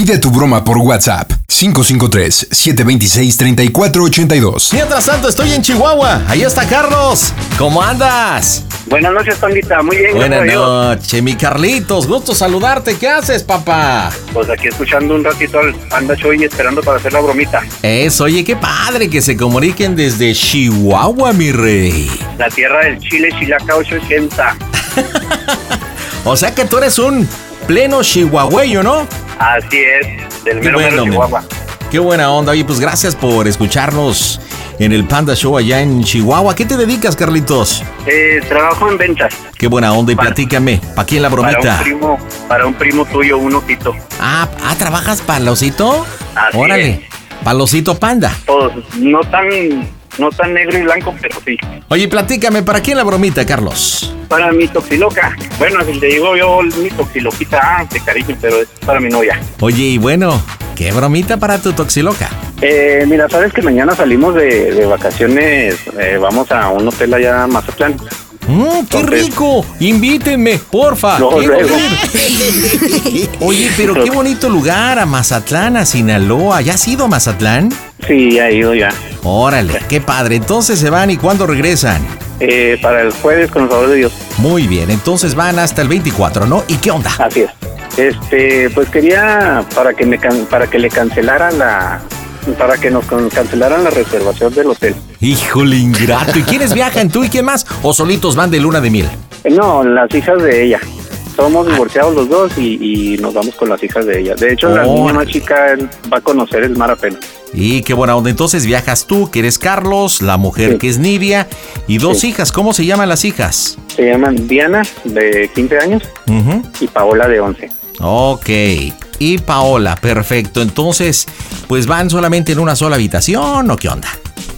Pide tu broma por WhatsApp 553-726-3482. Mientras tanto, estoy en Chihuahua. Ahí está Carlos. ¿Cómo andas? Buenas noches, Pandita. Muy bien. Buenas noches, mi Carlitos. Gusto saludarte. ¿Qué haces, papá? Pues aquí escuchando un ratito al Panda Show y esperando para hacer la bromita. Eso, oye, qué padre que se comuniquen desde Chihuahua, mi rey. La tierra del Chile, Chilaca 880. o sea que tú eres un pleno chihuahueño, ¿no? Así es, del mero, bueno, Chihuahua. Qué buena onda. Oye, pues gracias por escucharnos en el Panda Show allá en Chihuahua. ¿Qué te dedicas, Carlitos? Eh, trabajo en ventas. Qué buena onda y platícame. ¿Para quién la bromita? Para un primo, para un primo tuyo, un osito. Ah, ah ¿trabajas para el osito? Así Órale. ¿Para el osito panda? Pues no tan no tan negro y blanco, pero sí. Oye, platícame, ¿para quién la bromita, Carlos? Para mi toxiloca. Bueno, si te digo yo mi toxiloquita, ah, de cariño, pero es para mi novia. Oye, y bueno, ¿qué bromita para tu toxiloca? Eh, mira, sabes que mañana salimos de, vacaciones, eh, vamos a un hotel allá en Mazatlán. ¡Mmm, qué rico! Invítenme, porfa. Oye, pero qué bonito lugar, a Mazatlán, a Sinaloa. ¿Ya has ido a Mazatlán? Sí, ha ido ya. Órale, qué padre. Entonces se van y cuándo regresan? Eh, para el jueves, con el favor de Dios. Muy bien, entonces van hasta el 24, ¿no? ¿Y qué onda? Así es. Este, pues quería para que me para que le cancelaran la para que nos cancelaran la reservación del hotel. Híjole, ingrato. ¿Y quiénes viajan? ¿Tú y quién más? ¿O solitos van de luna de miel? No, las hijas de ella. Somos divorciados los dos y, nos vamos con las hijas de ella. De hecho, la niña más chica va a conocer el mar apenas. Y qué buena onda. Entonces viajas tú, que eres Carlos, la mujer que es Nidia, y dos hijas. ¿Cómo se llaman las hijas? Se llaman Diana, de 15 años, y Paola, de 11. Ok. Y Paola, perfecto. Entonces, pues van solamente en una sola habitación o qué onda?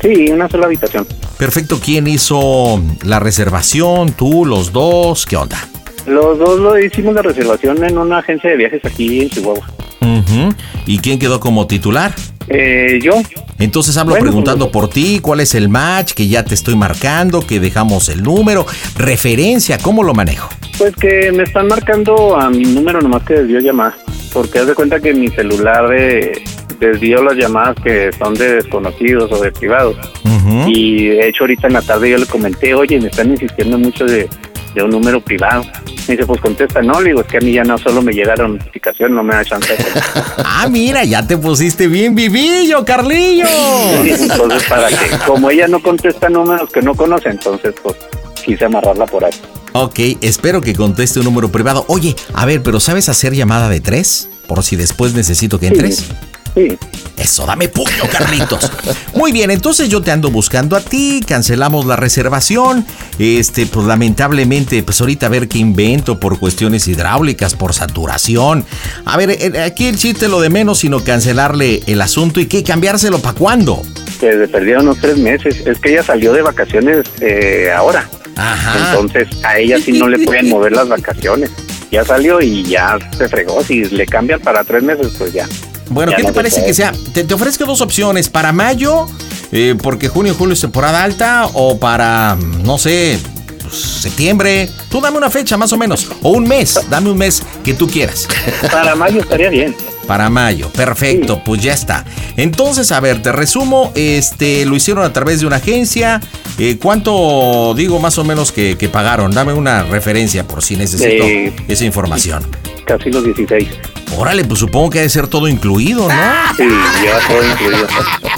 Sí, una sola habitación. Perfecto. ¿Quién hizo la reservación? ¿Tú, los dos? ¿Qué onda? Los dos lo hicimos la reservación en una agencia de viajes aquí en Chihuahua. ¿Y quién quedó como titular? Eh, yo. Entonces hablo preguntando pues, por ti, cuál es el match, que ya te estoy marcando, que dejamos el número, referencia, ¿cómo lo manejo? Pues que me están marcando a mi número nomás que desvió llamadas, porque haz de cuenta que mi celular de, desvió las llamadas que son de desconocidos o de privados. Y de hecho ahorita en la tarde yo le comenté, oye, me están insistiendo mucho de, de un número privado. Me dice, pues contesta, no, le digo, es que a mí ya no solo me llegaron notificación, no me da chance. ah, mira, ya te pusiste bien vivillo, Carlillo. entonces, para que, como ella no contesta números que no conoce, entonces, pues, quise amarrarla por ahí. Ok, espero que conteste un número privado. Oye, a ver, pero ¿sabes hacer llamada de tres? Por si después necesito que entres. Sí. Eso, dame puño, Carlitos. Muy bien, entonces yo te ando buscando a ti, cancelamos la reservación. Este, pues lamentablemente, pues ahorita a ver qué invento por cuestiones hidráulicas, por saturación. A ver, eh, aquí el chiste lo de menos, sino cancelarle el asunto y qué, cambiárselo para cuándo. Se perdieron unos tres meses. Es que ella salió de vacaciones eh, ahora. Ajá. Entonces a ella sí no le pueden mover las vacaciones. Ya salió y ya se fregó. Si le cambian para tres meses, pues ya. Bueno, ¿qué te parece que sea? Te, ofrezco dos opciones. Para mayo, eh, porque junio y julio es temporada alta, o para, no sé, pues, septiembre. Tú dame una fecha más o menos, o un mes, dame un mes que tú quieras. Para mayo estaría bien. Para mayo, perfecto, pues ya está. Entonces, a ver, te resumo, este, lo hicieron a través de una agencia. Eh, ¿Cuánto digo más o menos que, pagaron? Dame una referencia por si necesito esa información. casi los 16. Órale, pues supongo que debe ser todo incluido, ¿no? Sí, lleva todo incluido.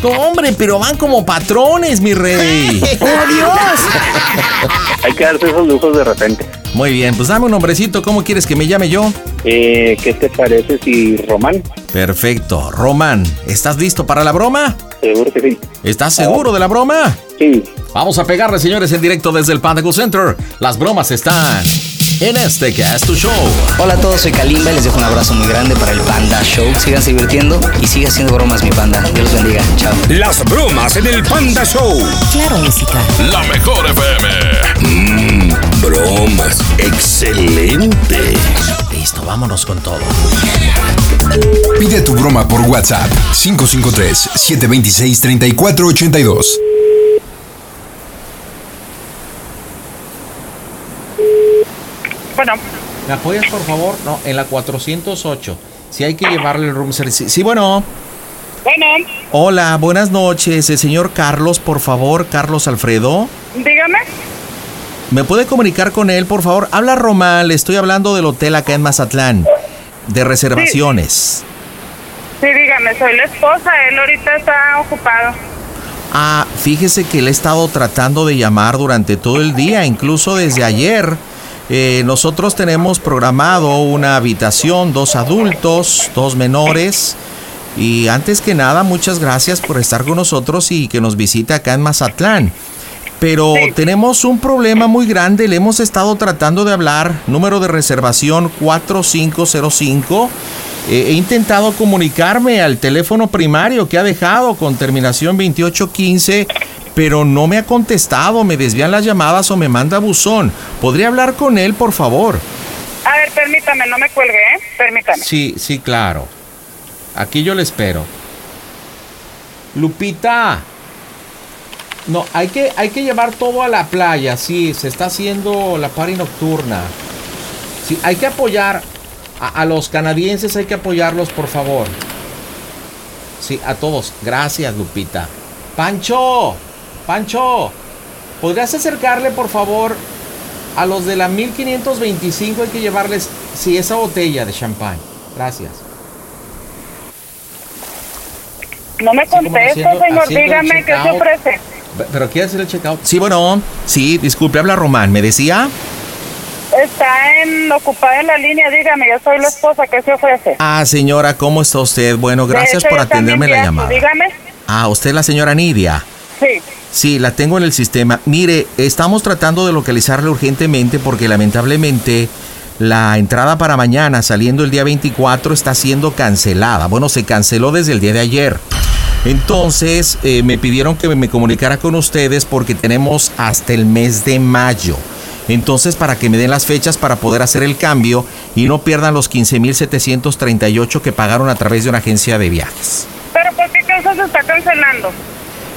No, hombre, pero van como patrones, mi rey. ¡Oh, Dios! Hay que darse esos lujos de repente. Muy bien, pues dame un nombrecito. ¿Cómo quieres que me llame yo? Eh, ¿Qué te parece si Román? Perfecto. Román, ¿estás listo para la broma? Seguro que sí. ¿Estás seguro de la broma? Sí. Vamos a pegarle, señores, en directo desde el Panda Go Center. Las bromas están en este que es tu show. Hola a todos, soy Kalimba y les dejo un abrazo muy grande para el Panda Show. Sigan divirtiendo y siga haciendo bromas mi panda. Dios los bendiga. Chao. Las bromas en el Panda Show. Claro, música. La mejor FM. Mmm, bromas. Excelente. Listo, vámonos con todo. Pide tu broma por WhatsApp 553-726-3482. Bueno, ¿Me apoyas, por favor? No, en la 408. Si hay que llevarle el room service. Sí, bueno. bueno, Hola, buenas noches. El señor Carlos, por favor. Carlos Alfredo. dígame. ¿Me puede comunicar con él, por favor? Habla Román, le estoy hablando del hotel acá en Mazatlán. De reservaciones. Sí, dígame, soy la esposa, él ahorita está ocupado. Ah, fíjese que le he estado tratando de llamar durante todo el día, incluso desde ayer. Eh, nosotros tenemos programado una habitación, dos adultos, dos menores. Y antes que nada, muchas gracias por estar con nosotros y que nos visite acá en Mazatlán. Pero Sí. tenemos un problema muy grande, le hemos estado tratando de hablar, número de reservación 4505. Eh, he intentado comunicarme al teléfono primario que ha dejado con terminación 2815, pero no me ha contestado, me desvían las llamadas o me manda buzón. ¿Podría hablar con él, por favor? A ver, permítame, no me cuelgue, ¿eh? Permítame. Sí, sí, claro. Aquí yo le espero. Lupita. No, hay que, hay que llevar todo a la playa, sí, se está haciendo la party nocturna. Sí, hay que apoyar a, a los canadienses, hay que apoyarlos, por favor. Sí, a todos. Gracias, Lupita. Pancho, Pancho, ¿podrías acercarle, por favor, a los de la 1525? Hay que llevarles, sí, esa botella de champán. Gracias. No me contesta, haciendo- señor, dígame, ¿qué se ofrece? Pe- ¿Pero quiere hacer el checkout? Sí, bueno. Sí, disculpe, habla Román. ¿Me decía? Está en ocupada en la línea, dígame, yo soy la esposa, ¿qué se ofrece? Ah, señora, ¿cómo está usted? Bueno, gracias hecho, por atenderme la llamada. Dígame. Ah, usted es la señora Nidia. Sí. Sí, la tengo en el sistema. Mire, estamos tratando de localizarla urgentemente porque lamentablemente la entrada para mañana, saliendo el día 24, está siendo cancelada. Bueno, se canceló desde el día de ayer. Entonces, eh, me pidieron que me comunicara con ustedes porque tenemos hasta el mes de mayo. Entonces, para que me den las fechas para poder hacer el cambio y no pierdan los 15.738 que pagaron a través de una agencia de viajes. ¿Pero por qué causa se está cancelando?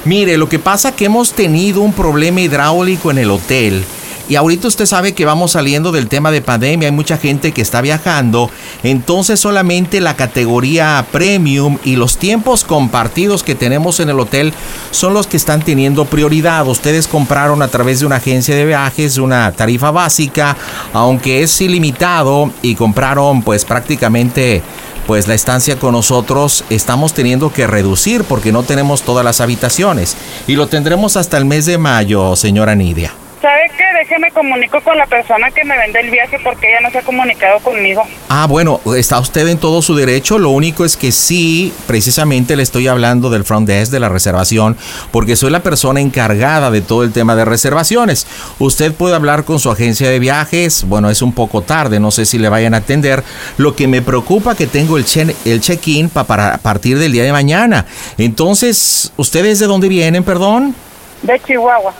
Mire, lo que pasa que hemos tenido un problema hidráulico en el hotel. Y ahorita usted sabe que vamos saliendo del tema de pandemia, hay mucha gente que está viajando, entonces solamente la categoría premium y los tiempos compartidos que tenemos en el hotel son los que están teniendo prioridad. Ustedes compraron a través de una agencia de viajes una tarifa básica, aunque es ilimitado y compraron pues prácticamente pues la estancia con nosotros estamos teniendo que reducir porque no tenemos todas las habitaciones y lo tendremos hasta el mes de mayo, señora Nidia. ¿Sabe qué? Déjeme comunico con la persona que me vende el viaje porque ella no se ha comunicado conmigo. Ah, bueno, está usted en todo su derecho. Lo único es que sí, precisamente le estoy hablando del front desk de la reservación, porque soy la persona encargada de todo el tema de reservaciones. Usted puede hablar con su agencia de viajes. Bueno, es un poco tarde, no sé si le vayan a atender. Lo que me preocupa que tengo el, che- el check-in pa- para partir del día de mañana. Entonces, ¿ustedes de dónde vienen, perdón? De Chihuahua.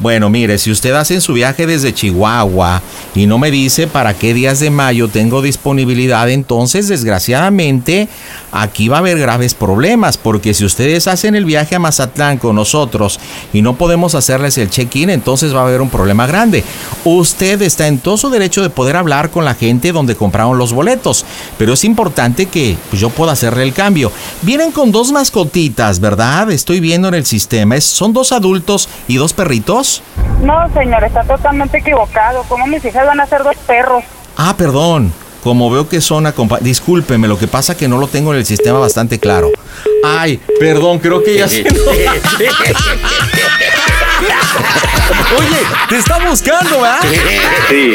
Bueno, mire, si usted hace su viaje desde Chihuahua y no me dice para qué días de mayo tengo disponibilidad, entonces desgraciadamente aquí va a haber graves problemas, porque si ustedes hacen el viaje a Mazatlán con nosotros y no podemos hacerles el check-in, entonces va a haber un problema grande. Usted está en todo su derecho de poder hablar con la gente donde compraron los boletos, pero es importante que pues, yo pueda hacerle el cambio. Vienen con dos mascotitas, ¿verdad? Estoy viendo en el sistema. ¿Son dos adultos y dos perritos? No, señor, está totalmente equivocado. ¿Cómo mis hijas van a ser dos perros? Ah, perdón. como veo que son acompañados. Discúlpeme, lo que pasa que no lo tengo en el sistema bastante claro. Ay, perdón, creo que ya se. Oye, te está buscando, ¿verdad? Sí.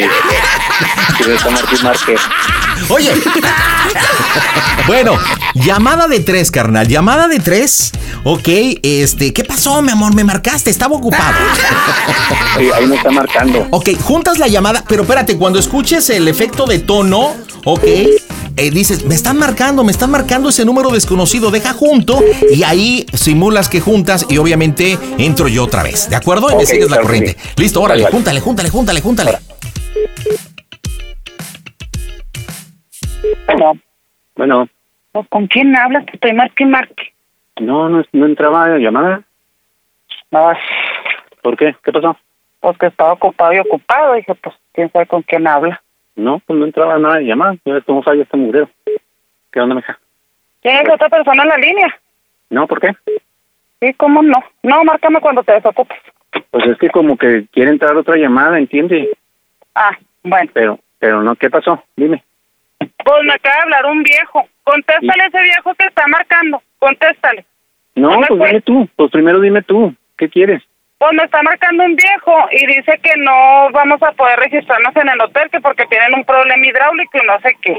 Sí, Martín Márquez. Oye. Bueno, llamada de tres, carnal. Llamada de tres. Ok, este, ¿qué pasó, mi amor? Me marcaste, estaba ocupado. Sí, ahí me está marcando. Ok, juntas la llamada, pero espérate, cuando escuches el efecto de tono, ok, eh, dices, me están marcando, me están marcando ese número desconocido, deja junto y ahí simulas que juntas y obviamente entro yo otra vez, ¿de acuerdo? Y me Ok, sigues la corriente. sí. Listo, órale, Vale, júntale, júntale, júntale, júntale. No, Bueno, pues, ¿con quién hablas? Te estoy marque marque. no, no, no entraba la llamada. Ay, ¿Por qué? ¿Qué pasó? pues que estaba ocupado y ocupado. Dije, pues, quién sabe con quién habla. No, pues no entraba nada de llamada. Ves cómo falla este mugrero. ¿Qué onda, mija? ¿Tienes otra persona en la línea? No, ¿por qué? Sí, ¿cómo no? No, márcame cuando te desocupes. Pues es que como que quiere entrar otra llamada, ¿entiende? Ah, bueno. Pero, pero no, ¿qué pasó? Dime. Pues me acaba de hablar un viejo. Contéstale a ese viejo que está marcando. Contéstale. No, pues dime tú. Pues primero dime tú. ¿Qué quieres? Pues me está marcando un viejo y dice que no vamos a poder registrarnos en el hotel que porque tienen un problema hidráulico y no sé qué.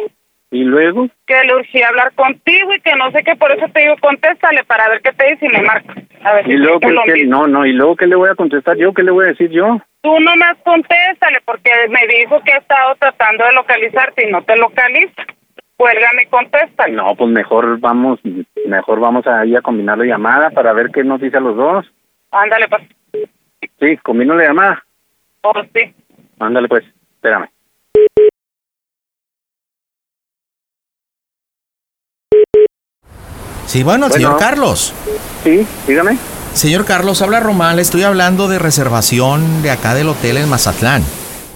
¿Y luego? Que le urgía hablar contigo y que no sé qué, por eso te digo, contéstale para ver qué te dice y me marca. A ver ¿Y si luego qué- mismo. No, no. ¿Y luego qué le voy a contestar yo? ¿Qué le voy a decir yo? Tú nomás contéstale porque me dijo que ha estado tratando de localizarte y no te localiza. Cuélgame y contéstale. No, pues mejor vamos, mejor vamos a ir a combinar la llamada para ver qué nos dice a los dos. Ándale, pues. Sí, combino la llamada. Oh, sí. Ándale pues, espérame. Sí, bueno, el Bueno. señor Carlos. Sí, dígame. Señor Carlos, habla Román, le estoy hablando de reservación de acá del hotel en Mazatlán.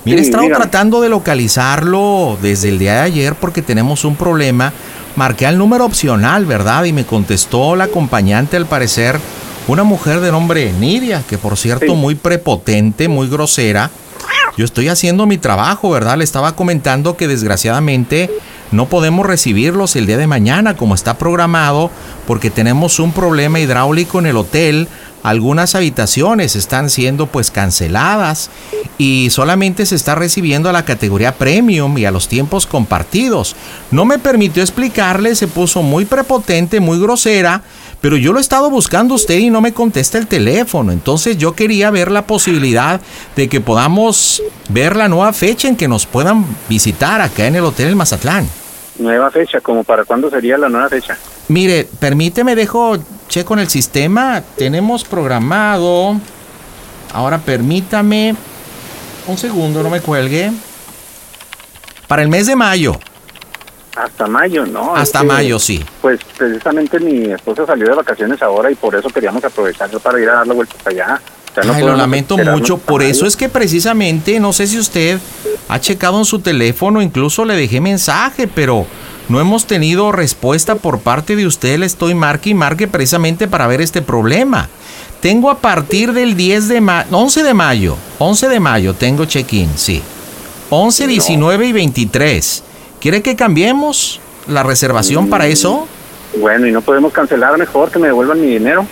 Mire, he estado dígame. tratando de localizarlo desde el día de ayer porque tenemos un problema. Marqué al número opcional, ¿verdad? Y me contestó la acompañante, al parecer, una mujer de nombre Nidia, que por cierto, Sí. muy prepotente, muy grosera. Yo estoy haciendo mi trabajo, ¿verdad? Le estaba comentando que desgraciadamente no podemos recibirlos el día de mañana como está programado porque tenemos un problema hidráulico en el hotel. Algunas habitaciones están siendo pues canceladas y solamente se está recibiendo a la categoría premium y a los tiempos compartidos. No me permitió explicarle, se puso muy prepotente, muy grosera, pero yo lo he estado buscando a usted y no me contesta el teléfono. Entonces yo quería ver la posibilidad de que podamos ver la nueva fecha en que nos puedan visitar acá en el Hotel El Mazatlán. Nueva fecha, como para cuándo sería la nueva fecha. Mire, permíteme, dejo checo en el sistema. Tenemos programado. Ahora permítame. Un segundo, no me cuelgue. Para el mes de mayo. Hasta mayo, ¿no? Hasta Es que, mayo, sí. Pues precisamente mi esposa salió de vacaciones ahora y por eso queríamos aprovechar para ir a dar la vuelta para allá. O sea, no Ay, lo lamento mucho. Por eso es que precisamente, no sé si usted ha checado en su teléfono, incluso le dejé mensaje, pero no hemos tenido respuesta por parte de usted. Le estoy marque y marque precisamente para ver este problema. Tengo a partir del 10 de mayo, 11 de mayo, 11 de mayo tengo check-in, sí. 11, 19 y 23. ¿Quiere que cambiemos la reservación para eso? Bueno, y no podemos cancelar mejor que me devuelvan mi dinero.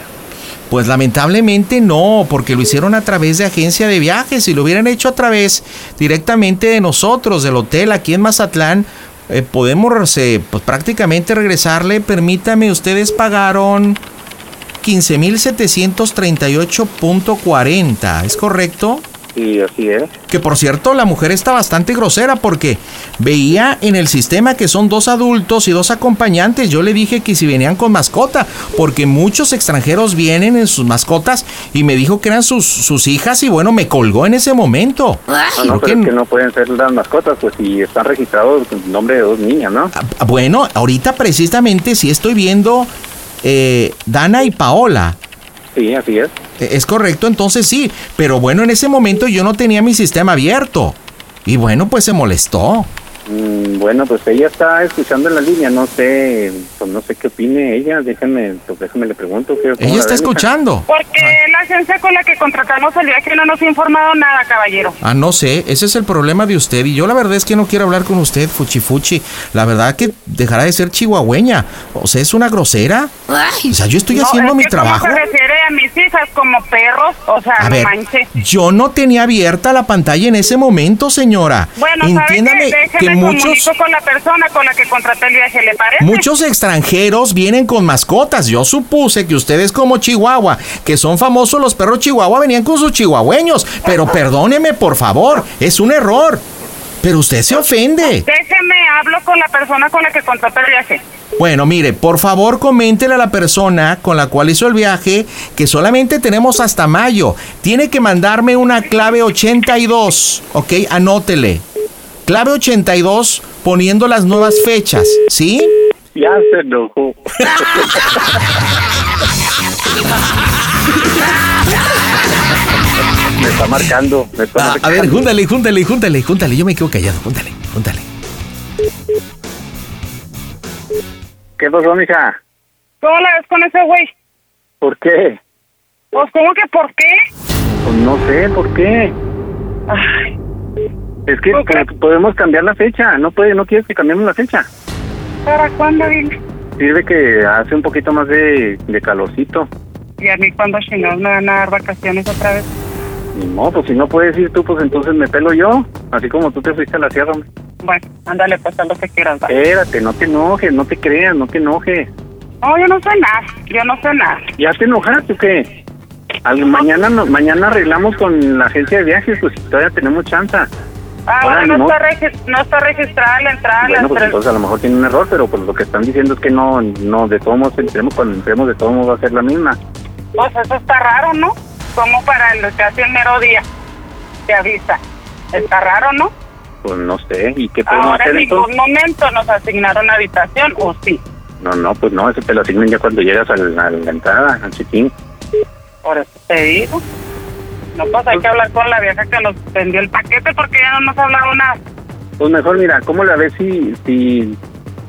Pues lamentablemente no, porque lo hicieron a través de agencia de viajes. Si lo hubieran hecho a través directamente de nosotros, del hotel aquí en Mazatlán, eh, podemos eh, pues, prácticamente regresarle. Permítame, ustedes pagaron 15.738.40, ¿es correcto? Y así es. Que por cierto, la mujer está bastante grosera porque veía en el sistema que son dos adultos y dos acompañantes. Yo le dije que si venían con mascota, porque muchos extranjeros vienen en sus mascotas y me dijo que eran sus, sus hijas y bueno, me colgó en ese momento. No, no, Creo pero que- es que no pueden ser las mascotas, pues si están registrados con el nombre de dos niñas, ¿no? Ah, Bueno, ahorita precisamente sí estoy viendo eh, Dana y Paola. Sí, así es. Eh, Es correcto, entonces sí. Pero bueno, en ese momento yo no tenía mi sistema abierto. Y bueno, pues se molestó. Mm, bueno, pues ella está escuchando en la línea, no sé, pues no sé qué opine ella, déjame, pues déjame le pregunto. ¿qué- Ella la está escuchando. Porque la agencia con la que contratamos el viaje no nos ha informado nada, caballero. Ah, no sé, ese es el problema de usted. Y yo la verdad es que no quiero hablar con usted, Fuchi Fuchi. La verdad que dejará de ser chihuahueña. O sea, es una grosera. O sea, yo estoy No, haciendo es mi que ¿cómo trabajo. se refiere a mis hijas como perros? O sea, A no ver, manches. yo no tenía abierta la pantalla en ese momento, señora. Bueno, Entiéndame ¿sabe qué? que Muchos, comunico con la persona con la que contraté el viaje, ¿le parece? muchos extranjeros vienen con mascotas. Yo supuse que ustedes como Chihuahua, que son famosos los perros Chihuahua, venían con sus chihuahueños. Pero perdóneme, por favor, es un error. Pero usted se ofende. Déjeme, hablo con la persona con la que contraté el viaje. Bueno, mire, por favor coméntele a la persona con la cual hizo el viaje que solamente tenemos hasta mayo. Tiene que mandarme una clave 82, ¿ok? Anótele. Clave 82 poniendo las nuevas fechas, ¿sí? Ya se enojó. me está marcando, me está Ah, a marcando. ver, júntale, júntale, júntale, júntale. Yo me quedo callado, júntale, júntale. ¿Qué pasó, mija? ¿Cómo la ves con ese güey? ¿Por qué? Pues, ¿cómo que por qué? Pues no sé, ¿por qué? Ay, Es que podemos cambiar la fecha, no puede, no quieres que cambiemos la fecha. ¿para cuándo, dile? Sirve que hace un poquito más de, de calorcito. Y a mí cuando chingados me van a dar vacaciones otra vez. Ni modo, pues si no puedes ir tú, pues entonces me pelo yo. Así como tú te fuiste a la sierra, hombre. Bueno, ándale, pues haz lo que quieras, va. Espérate, no te enojes, no te creas, no te enojes. No, yo no sé nada, yo no sé nada. ¿Ya te enojaste o qué? Al, mañana, no- mañana arreglamos con la agencia de viajes, pues todavía tenemos chance. Ahora Ahora no, está no está registrada la entrada a Bueno, pues entonces a lo mejor tiene un error, pero pues lo que están diciendo es que no, no, de todos modos entremos, cuando entremos de todos modos va a ser la misma. Pues eso está raro, ¿no? Como para el casi el mero día te avisa. Está raro, ¿no? Pues no sé, ¿y qué podemos Ahora en hacer ningún entonces? momento nos asignaron habitación, ¿o sí? No, no, pues no, eso te lo asignan ya cuando llegas al- a la entrada, al chiquín. Por eso te digo. No, pues hay que hablar con la vieja que nos vendió el paquete porque ya no nos ha hablado nada. Pues mejor, mira, ¿cómo la ves si, si,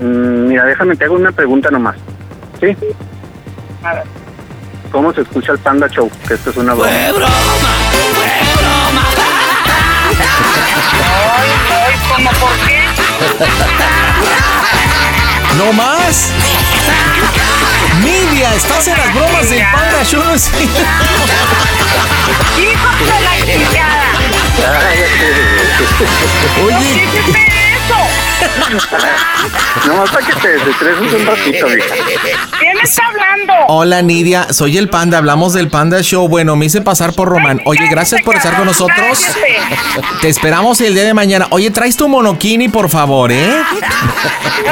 mm, mira, déjame, te hago una pregunta nomás, ¿sí? A ver. ¿Cómo se escucha el Panda Show? Que esto es una broma. Ay, ay, ¿cómo por qué? ¡No más! Nidia, estás en las bromas del Panda Show. ¡Hijos de la chingada! Oye, ¿Qué es eso? No, para que te desestreses un ratito, mija. ¿Quién está hablando? Hola Nidia, soy el Panda, hablamos del Panda Show. Bueno, me hice pasar por Román. Oye, gracias por estar con nosotros. Cállate. Te esperamos el día de mañana. Oye, traes tu monokini, por favor, ¿eh?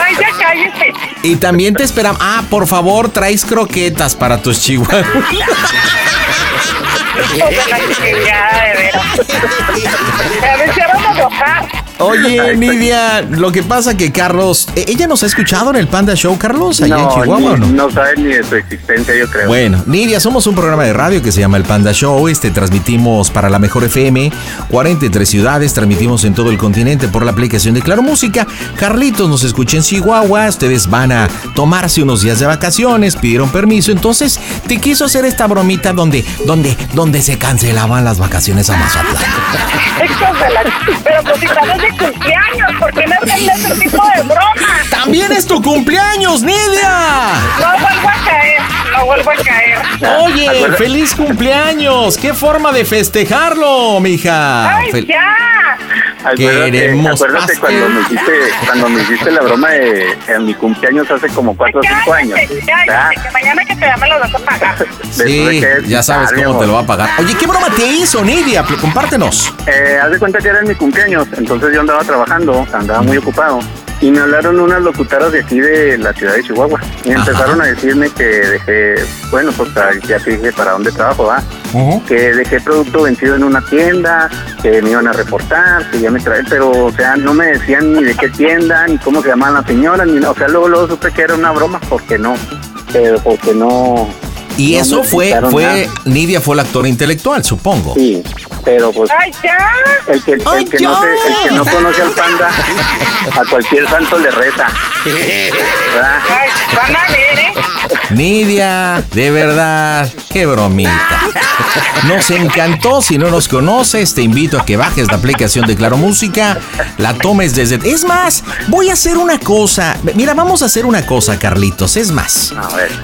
Ay, ya cállese. Y también te esperamos. Ah, por favor, traes croquetas para tus chihuahuas. Oye, Nidia, lo que pasa que Carlos, ¿e- ¿ella nos ha escuchado en el Panda Show, Carlos, allá en No, Chihuahua ni- o no? no sabes ni de su existencia, yo creo. Bueno, Nidia, somos un programa de radio que se llama El Panda Show. Este transmitimos para la Mejor FM, 43 ciudades, transmitimos en todo el continente por la aplicación de Claro Música. Carlitos nos escucha en Chihuahua, ustedes van a tomarse unos días de vacaciones, pidieron permiso, entonces te quiso hacer esta bromita donde, donde, donde se cancelaban las vacaciones a Mazatlán. Pero pues si cumpleaños, ¿por qué no hacen ese tipo de bromas? ¡También es tu cumpleaños, Nidia! No vuelvo a caer, no vuelvo a caer. Oye, feliz cumpleaños. ¿Qué forma de festejarlo, mija? ¡Ay, Fel- ya! Acuérdate, Queremos acuérdate cuando me hiciste, cuando me hiciste la broma de en mi cumpleaños hace como 4 o 5 años. Cállate, cállate, que mañana que te llame lo vas a pagar. Sí, ya sabes cómo te lo va a pagar. Oye, ¿qué broma te hizo, Nidia? Compártenos. Eh, haz de cuenta que era mi cumpleaños, entonces yo andaba trabajando, andaba muy ocupado. Y me hablaron unas locutoras de aquí de la ciudad de Chihuahua. Y Ajá. empezaron a decirme que dejé, bueno, pues ya te dije para dónde trabajo, ¿va? Que dejé producto vencido en una tienda, que me iban a reportar, que ya me traen, pero, o sea, no me decían ni de qué tienda, ni cómo se llamaban las señoras, ni O sea, luego, luego supe que era una broma, porque no. Pero porque no. Y no eso fue, fue, nada. Nidia fue el actor intelectual, supongo. Sí, Pero pues ¡Ay, ya! el que, el, Ay, que no se- el que no conoce al panda, a cualquier santo le reza. Van a ver, ¿eh? Nidia, de verdad, qué bromita. Nos encantó. Si no nos conoces, te invito a que bajes la aplicación de Claro Música, la tomes desde. Es más, voy a hacer una cosa. Mira, vamos a hacer una cosa, Carlitos. Es más,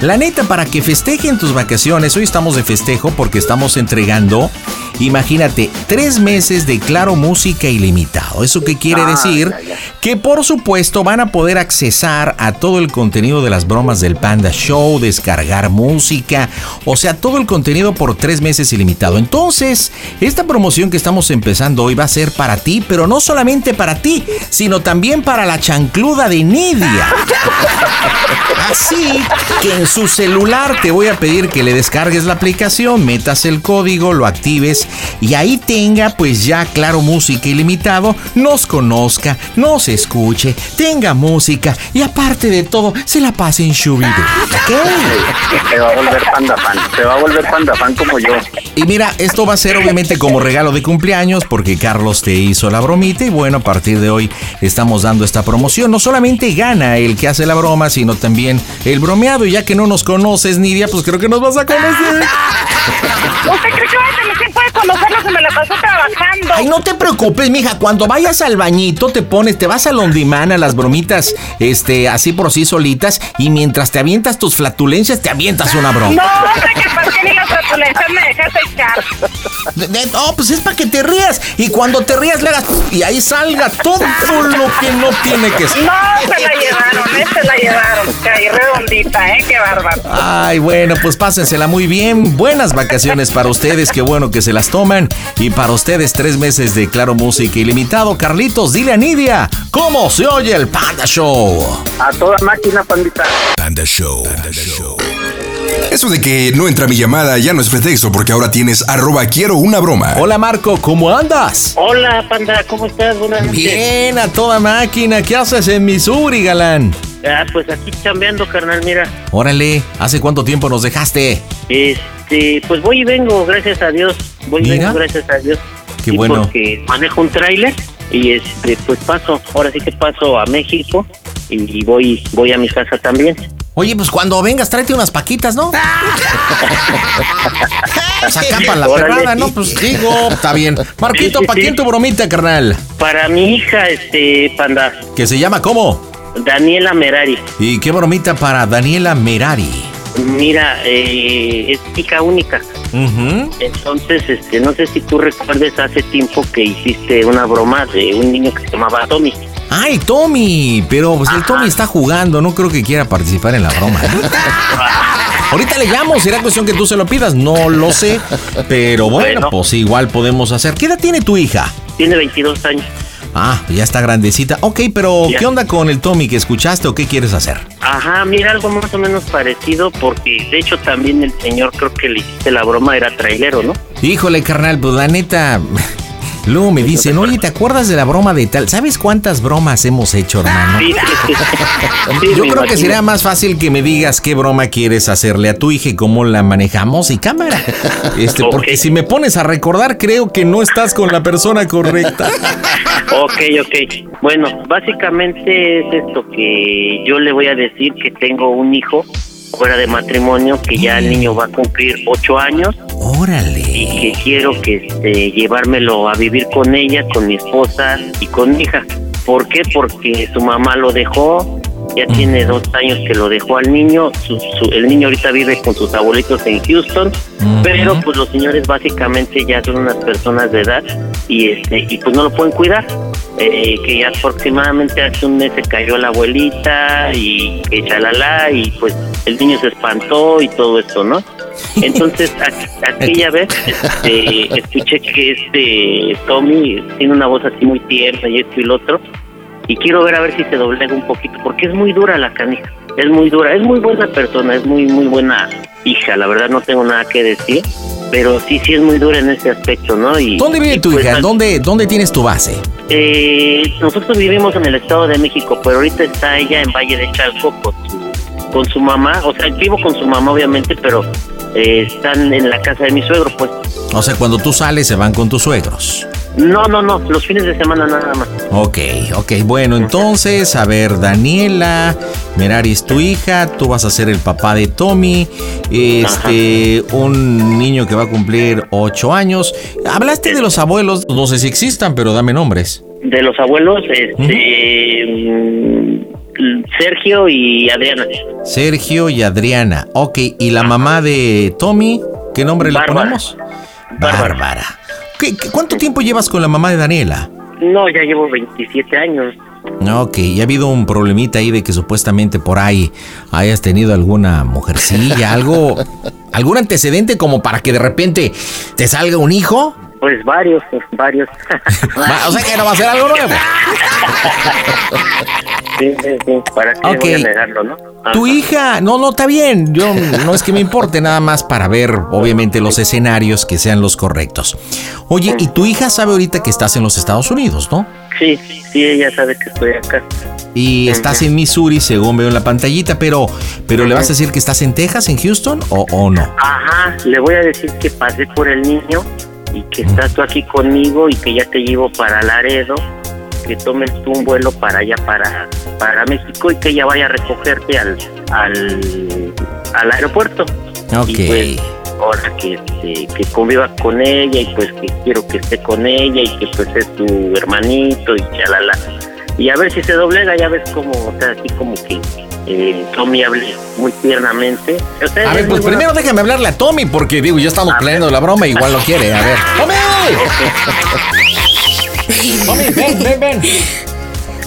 la neta, para que festejen tus vacaciones, hoy estamos de festejo porque estamos entregando, imagínate, tres meses de Claro Música ilimitado. ¿Eso qué quiere decir? Que por supuesto van a poder a todo el contenido de las bromas del Panda Show, descargar música, o sea, todo el contenido por tres meses ilimitado. Entonces, esta promoción que estamos empezando hoy va a ser para ti, pero no solamente para ti, sino también para la chancluda de Nidia. Así que en su celular te voy a pedir que le descargues la aplicación, metas el código, lo actives y ahí tenga pues ya claro música ilimitado, nos conozca, nos escuche, tenga música y aparte de todo se la pase en Shubidu. ¿ok? Se va a volver panda fan. Se va a volver panda fan como yo. Y mira, esto va a ser obviamente como regalo de cumpleaños porque Carlos te hizo la bromita y bueno, a partir de hoy estamos dando esta promoción. No solamente gana el que hace la broma, sino también el bromeado. Y ya que no nos conoces, Nidia, pues creo que nos vas a conocer. ¿Usted cree que voy a tener tiempo de conocerlo que me la pasó trabajando? Ay, no te preocupes, mija. Cuando vayas al bañito, te pones, te vas al ondimán, a las bromitas, este, así por sí solitas. Y mientras te avientas tus flatulencias, te avientas una broma. No, hombre, que para que ni las flatulencias me dejas echar. No, pues es para que te rías. Y cuando te rías, le hagas. Y ahí salga todo lo que no tiene que ser. No, se la llevaron, ¿eh? Se la llevaron. Caí redondita, ¿eh? Qué bárbaro. Ay, bueno, pues pásensela muy bien. Buenas vacaciones para ustedes, qué bueno que se las toman. Y para ustedes, tres meses de Claro Música Ilimitado. Carlitos, dile a Nidia, ¿cómo se oye el Panda Show? A toda máquina, pandita. Panda Show. Panda Show. Eso de que no entra mi llamada ya no es pretexto porque ahora tienes arroba quiero una broma. Hola Marco, ¿cómo andas? Hola, panda, ¿cómo estás? Buenas noches. Bien, a toda máquina. ¿Qué haces en Missouri, galán? Ah, pues aquí chambeando, carnal, mira. Órale, ¿hace cuánto tiempo nos dejaste? Este, pues voy y vengo, gracias a Dios. Voy y Mira. vengo, gracias a Dios. Qué Sí, bueno. Porque manejo un tráiler y este, pues paso, ahora sí que paso a México y voy, voy a mi casa también. Oye, pues cuando vengas, tráete unas paquitas, ¿no? Saca para la perrada, ¿no? Pues digo, está bien. Marquito, ¿para quién tu bromita, carnal? Para mi hija, este, panda, Que se llama ¿cómo? Daniela Merari. ¿Y qué bromita para Daniela Merari? Mira, eh, es hija única. Ujú. Entonces, este, no sé si tú recuerdes hace tiempo que hiciste una broma de un niño que se llamaba Tommy. Ay, Tommy, pero pues el Tommy está jugando, no creo que quiera participar en la broma. ¿eh? Ahorita le llamo, será cuestión que tú se lo pidas, no lo sé, pero bueno, Bueno. pues igual podemos hacer. ¿Qué edad tiene tu hija? Tiene 22 años. Ah, ya está grandecita. Ok, pero Ya. ¿qué onda con el Tommy que escuchaste o qué quieres hacer? Ajá, mira, algo más o menos parecido, porque de hecho también el señor, creo que le hiciste la broma, era trailero, ¿no? Híjole, carnal, pues la neta. Luego me dicen, oye, ¿te acuerdas de la broma de tal? ¿Sabes cuántas bromas hemos hecho, hermano? Sí, sí, sí. Sí, Yo creo que sería más fácil que me digas qué broma quieres hacerle a tu hija y cómo la manejamos y cámara. Este, porque si me pones a recordar, creo que no estás con la persona correcta. Ok, ok. Bueno, básicamente es esto que yo le voy a decir que tengo un hijo fuera de matrimonio, que ya el niño va a cumplir ocho años y Órale. que quiero que este, llevármelo a vivir con ella, con mi esposa y con mi hija. ¿Por qué? Porque su mamá lo dejó, ya tiene dos años que lo dejó al niño, su- su- el niño ahorita vive con sus abuelitos en Houston, pero pues los señores básicamente ya son unas personas de edad y este y pues no lo pueden cuidar. Eh, que ya aproximadamente hace un mes se cayó la abuelita y que chalala y pues el niño se espantó y todo esto, ¿no? Entonces, aquella vez este, escuché que este Tommy tiene una voz así muy tierna y esto y lo otro. Y quiero ver a ver si se doblega un poquito, porque es muy dura la canija. Es muy dura, es muy buena persona, es muy, muy buena hija. La verdad no tengo nada que decir, pero sí, sí es muy dura en ese aspecto, ¿no? Y, ¿Dónde vive y tu pues, hija? ¿Dónde, ¿Dónde tienes tu base? eh, nosotros vivimos en el Estado de México, pero ahorita está ella en Valle de Chalco con su, con su mamá. O sea, vivo con su mamá, obviamente, pero eh, están en la casa de mi suegro, pues. O sea, cuando tú sales se van con tus suegros. No, no, no, los fines de semana nada más. Ok, ok. Bueno, entonces, a ver, Daniela, Merari es tu hija, tú vas a ser el papá de Tommy, este, un niño que va a cumplir ocho años. Hablaste de los abuelos, no sé si existan, pero dame nombres. De los abuelos, este, Sergio y Adriana. Sergio y Adriana. Ok, ¿y la mamá de Tommy? ¿Qué nombre le Bárbara. ponemos? Bárbara. ¿Qué- qué- cuánto tiempo llevas con la mamá de Daniela? No, ya llevo 27 años. Ok, y ha habido un problemita ahí de que supuestamente por ahí hayas tenido alguna mujercilla, algo, algún antecedente como para que de repente te salga un hijo. Pues varios, pues, varios. Va- O sea que no va a ser algo nuevo. sí, sí, sí, ¿Para qué Ok. voy a negarlo, no? Tu hija, no, no, está bien. Yo no es que me importe nada más para ver, obviamente, los escenarios que sean los correctos. Oye, y tu hija sabe ahorita que estás en los Estados Unidos, ¿no? Sí, sí, ella sabe que estoy acá. Y estás en Missouri, según veo en la pantallita, pero, pero ¿le vas a decir que estás en Texas, en Houston, o, o no? Ajá, le voy a decir que pasé por el niño y que estás tú aquí conmigo y que ya te llevo para Laredo, que tomes tú un vuelo para allá, para, para México y que ella vaya a recogerte al, al, al aeropuerto. Ok. Y pues, ahora que, que conviva con ella y pues que quiero que esté con ella y que pues es tu hermanito y chalala. Y a ver si se doblega, ya ves como, o sea, así como que eh, Tommy hable muy tiernamente. O sea, A ver, es pues primero déjame hablarle a Tommy, porque digo, ya estamos planeando la broma, igual lo quiere. A ver. ¡Tommy! Tommy, ven, ven, ven.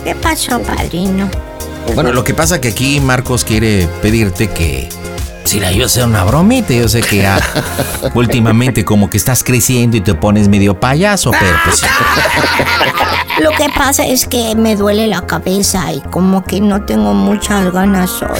¿Qué pasó, padrino? Bueno, lo que pasa que aquí Marcos quiere pedirte que si le ayudas a hacer una bromita. Yo sé que ah, últimamente como que estás creciendo y te pones medio payaso, pero pues Lo que pasa es que me duele la cabeza y como que no tengo muchas ganas hoy,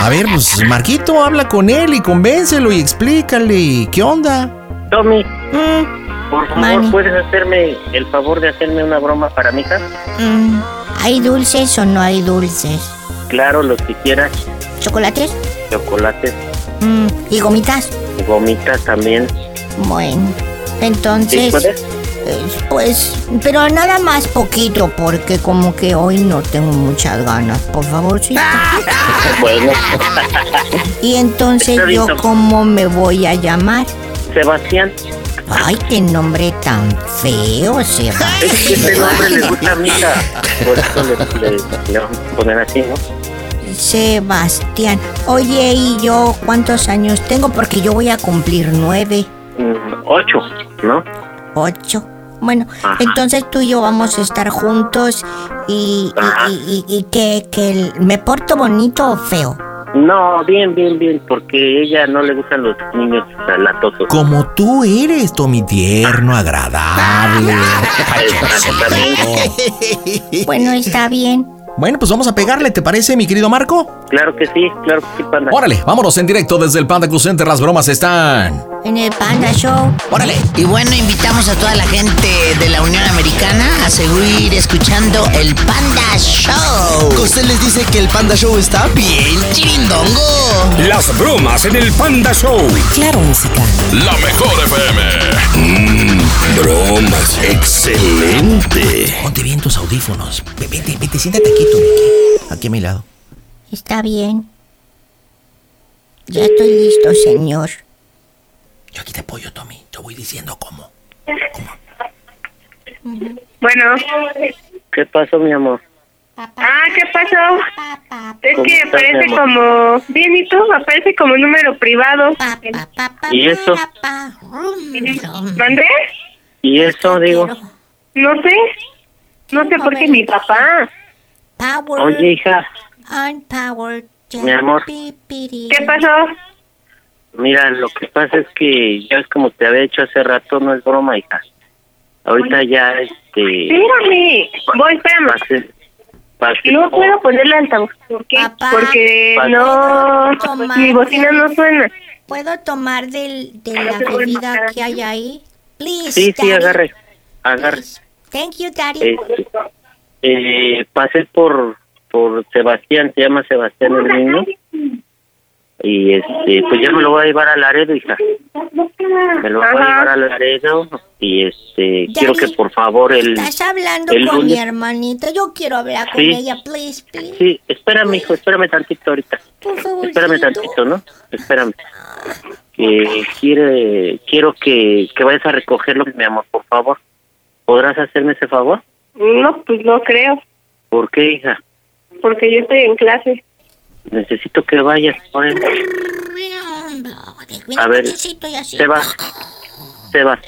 a ver, pues Marquito, habla con él y convéncelo y explícale qué onda. Tommy, Mm, por favor, Mani. ¿puedes hacerme el favor de hacerme una broma para mi hija? mm, ¿Hay dulces o no hay dulces? Claro, lo que quieras. ¿Chocolates? Chocolates, Mm, ¿Y gomitas? gomitas también. Bueno, ¿Sí entonces... puedes? eh, Pues, pero nada más poquito, porque como que hoy no tengo muchas ganas, por favor, sí. Bueno, Y entonces yo cómo me voy a llamar. Sebastián, Ay, qué nombre tan feo, Sebastián. es que este nombre le gusta a mi hija. Por eso le, le- le vamos a poner así, ¿no? Sebastián. Oye, ¿y yo cuántos años tengo? Porque yo voy a cumplir nueve, Mm, ocho, ¿no? ocho. Bueno, Ajá. entonces tú y yo vamos a estar juntos y, y- Ajá. y, y- y que, que el- me porto bonito o feo. No, bien, bien, bien, porque ella no le gustan los niños latosos. Como tú eres, Tommy, tierno, agradable. Bueno, está bien. Bueno, pues vamos a pegarle, ¿te parece, mi querido Marco? Claro que sí, claro que sí, panda. Órale, vámonos en directo desde el Panda Cool Center. Las bromas están. En el Panda Show. Órale. Y bueno, invitamos a toda la gente de la Unión Americana a seguir escuchando el Panda Show. Usted les dice que el Panda Show está Bien chirindongo. Las bromas en el Panda Show. Claro, música. La mejor FM. Mmm, bromas. Excelente. Ponte bien tus audífonos. Ve- Vete, vete, siéntate aquí, Tommy. Aquí, aquí a mi lado. Está bien. Ya estoy listo, señor. Yo aquí te apoyo, Tommy. Te voy diciendo cómo. Bueno. ¿Qué pasó, mi amor? Ah, ¿qué pasó? Es ¿Cómo que estás, aparece como... Bien, ¿y tú? Aparece como número privado. ¿Y eso? ¿Mandé? ¿Y eso, digo? No sé. No sé por qué mi papá. Power. Oye, hija, Unpowered. Mi amor. ¿Qué pasó? mira, lo que pasa es que ya es como te había dicho hace rato, no es broma, hija. Ahorita ya, este... Espérame. Voy, espérame. pasé No puedo ponerle altavoz. ¿Por qué? Papá. Porque no... Mi bocina no suena. ¿Puedo tomar del, de la bebida que hay ahí? Please, Sí, sí, agarre, agarre. Thank you, Daddy. Este, eh, pasé por por Sebastián, se llama Sebastián el niño. y este pues ya me lo voy a llevar a Laredo hija me lo voy a llevar a Laredo y este quiero que por favor el Estás hablando el con mi hermanita. Yo quiero hablar con Sí. ella, please, please. sí espérame hijo espérame tantito ahorita Por favor. espérame tantito no espérame que quiere quiero que que vayas a recogerlo mi amor por favor podrás hacerme ese favor No, pues no creo, ¿por qué hija? porque yo estoy en clase. necesito que vayas por él a ver Sebas Sebas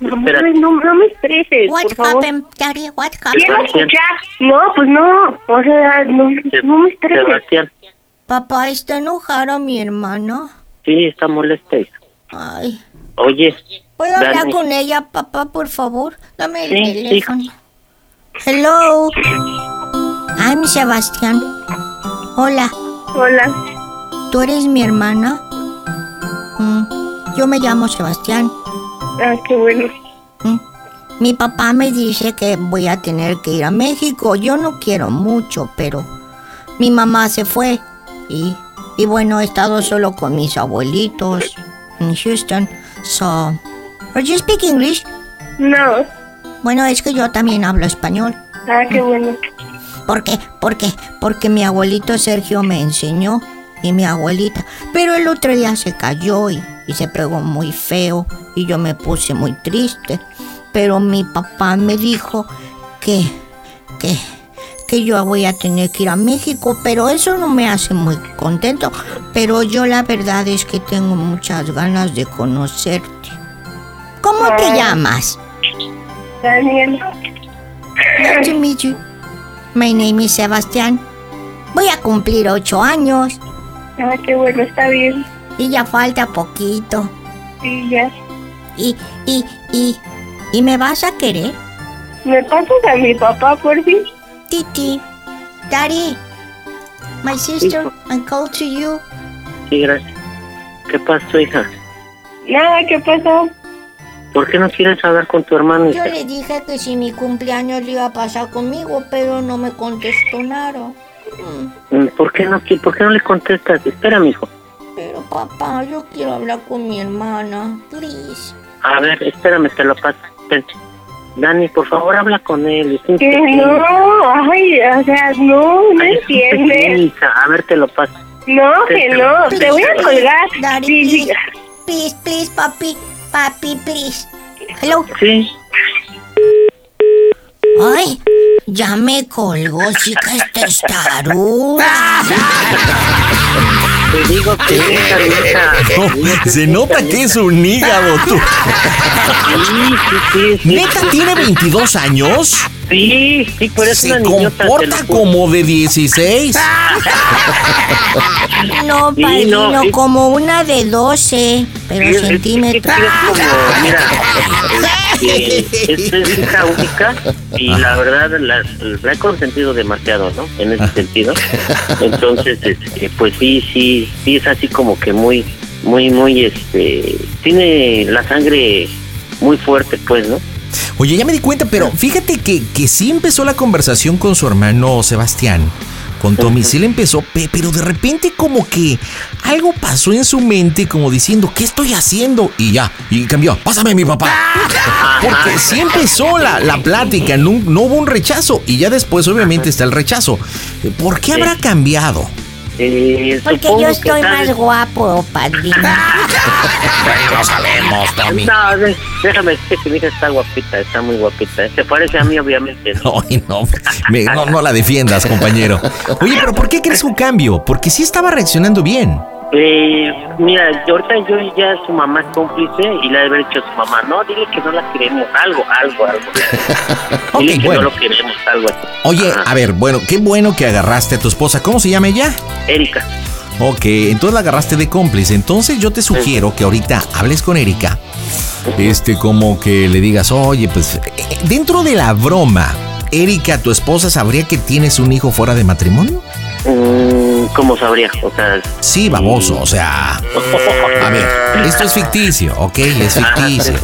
No, no, no me estreses, What por favor. happened, Daddy? What Quiero happened? escuchar. No, pues no. O sea, no, no me estreses. Sebastián Papá, ¿está enojada mi hermana? Sí está molesta. Ay. oye ¿Puedo hablar con ella, papá, por favor? Dame el Sí, teléfono. Hello. I'm Sebastián. Hola. Hola. ¿Tú eres mi hermana? Mm, Yo me llamo Sebastián. Ah, qué bueno. Mm. Mi papá me dice que voy a tener que ir a México. Yo no quiero mucho, pero mi mamá se fue. Y, y bueno, he estado solo con mis abuelitos en Houston. So, ¿Are you speak English? No. Bueno, es que yo también hablo español. Ah, qué bueno. ¿Por qué? ¿Por qué? Porque mi abuelito Sergio me enseñó y mi abuelita. Pero el otro día se cayó y, y se pegó muy feo y yo me puse muy triste. Pero mi papá me dijo que, que, que yo voy a tener que ir a México, pero eso no me hace muy contento. Pero yo la verdad es que tengo muchas ganas de conocerte. ¿Cómo te llamas? Daniel. Nice to meet you. My name is Sebastián. Voy a cumplir ocho años. Ah, qué bueno, está bien. Y ya falta poquito. Sí, ya. Y, y, y, ¿y me vas a querer? ¿Me pasas a mi papá, por fin? Titi. Daddy. My sister, I call to you. sí gracias ¿qué pasó hija? Nada, ¿qué pasó? ¿por qué no quieres hablar con tu hermano Yo le dije que si mi cumpleaños le iba a pasar conmigo, pero no me contestó nada. Mm, ¿por qué no por qué no le contestas? espérame hijo Pero papá, yo quiero hablar con mi hermana. Please. a ver espérame te lo paso Ven. Dani por favor habla con él es Que no, ay, o sea, no, no Ay, entiendes. a ver te lo paso No, que no, te voy a colgar. Daddy, Sí, sí. please. Please, please, papi. Papi, please. Hello. sí Ay, ya me colgó, chica, esta es taruga. te digo que hija, hija. Se nota que es un hígado, tú. sí sí sí sí ¿Neta tiene 22 años? sí sí por eso Se una niñota comporta como de 16. No, Sí, padrino, no, sí. como una de 12, pero Sí, es- es- centímetros. Es, es como, mira, este, es, hija única y la verdad la, la he consentido demasiado, ¿no? En ese sentido. Entonces, este, pues sí, sí, sí es así como que muy, muy, muy, este, tiene la sangre muy fuerte, pues, ¿no? Oye, ya me di cuenta, pero fíjate que, que sí empezó la conversación con su hermano Sebastián. Con Tommy, sí le empezó, pe- pero de repente como que algo pasó en su mente como diciendo, ¿qué estoy haciendo? Y ya, y cambió, pásame a mi papá. Porque sí empezó la, la plática, no, no hubo un rechazo y ya después obviamente está el rechazo. ¿Por qué habrá cambiado? Eh, Porque yo estoy más guapo, padrino. No sabemos, Tommy. No, déjame decir que mi hija está guapita, está muy guapita. Se parece a mí, obviamente. ¿no? Ay, no, me- no, no la defiendas, compañero. Oye, pero ¿por qué crees un cambio? Porque sí estaba reaccionando bien. Eh, mira, ahorita yo ya su mamá es cómplice y le ha de haber dicho a su mamá, no, dile que no la queremos, algo, algo, algo. Ok, dile que bueno. no lo queremos, algo así. Oye, Ajá. a ver, bueno, qué bueno que agarraste a tu esposa. ¿Cómo se llama ella? Erika. Ok, entonces la agarraste de cómplice. Entonces yo te sugiero que ahorita hables con Erika. Este, como que le digas, oye, pues eh, dentro de la broma, Erika, tu esposa, ¿sabría que tienes un hijo fuera de matrimonio? Mm, ¿cómo sabría? O sea, Sí, baboso, o sea. A ver, esto es ficticio, ok, es ficticio.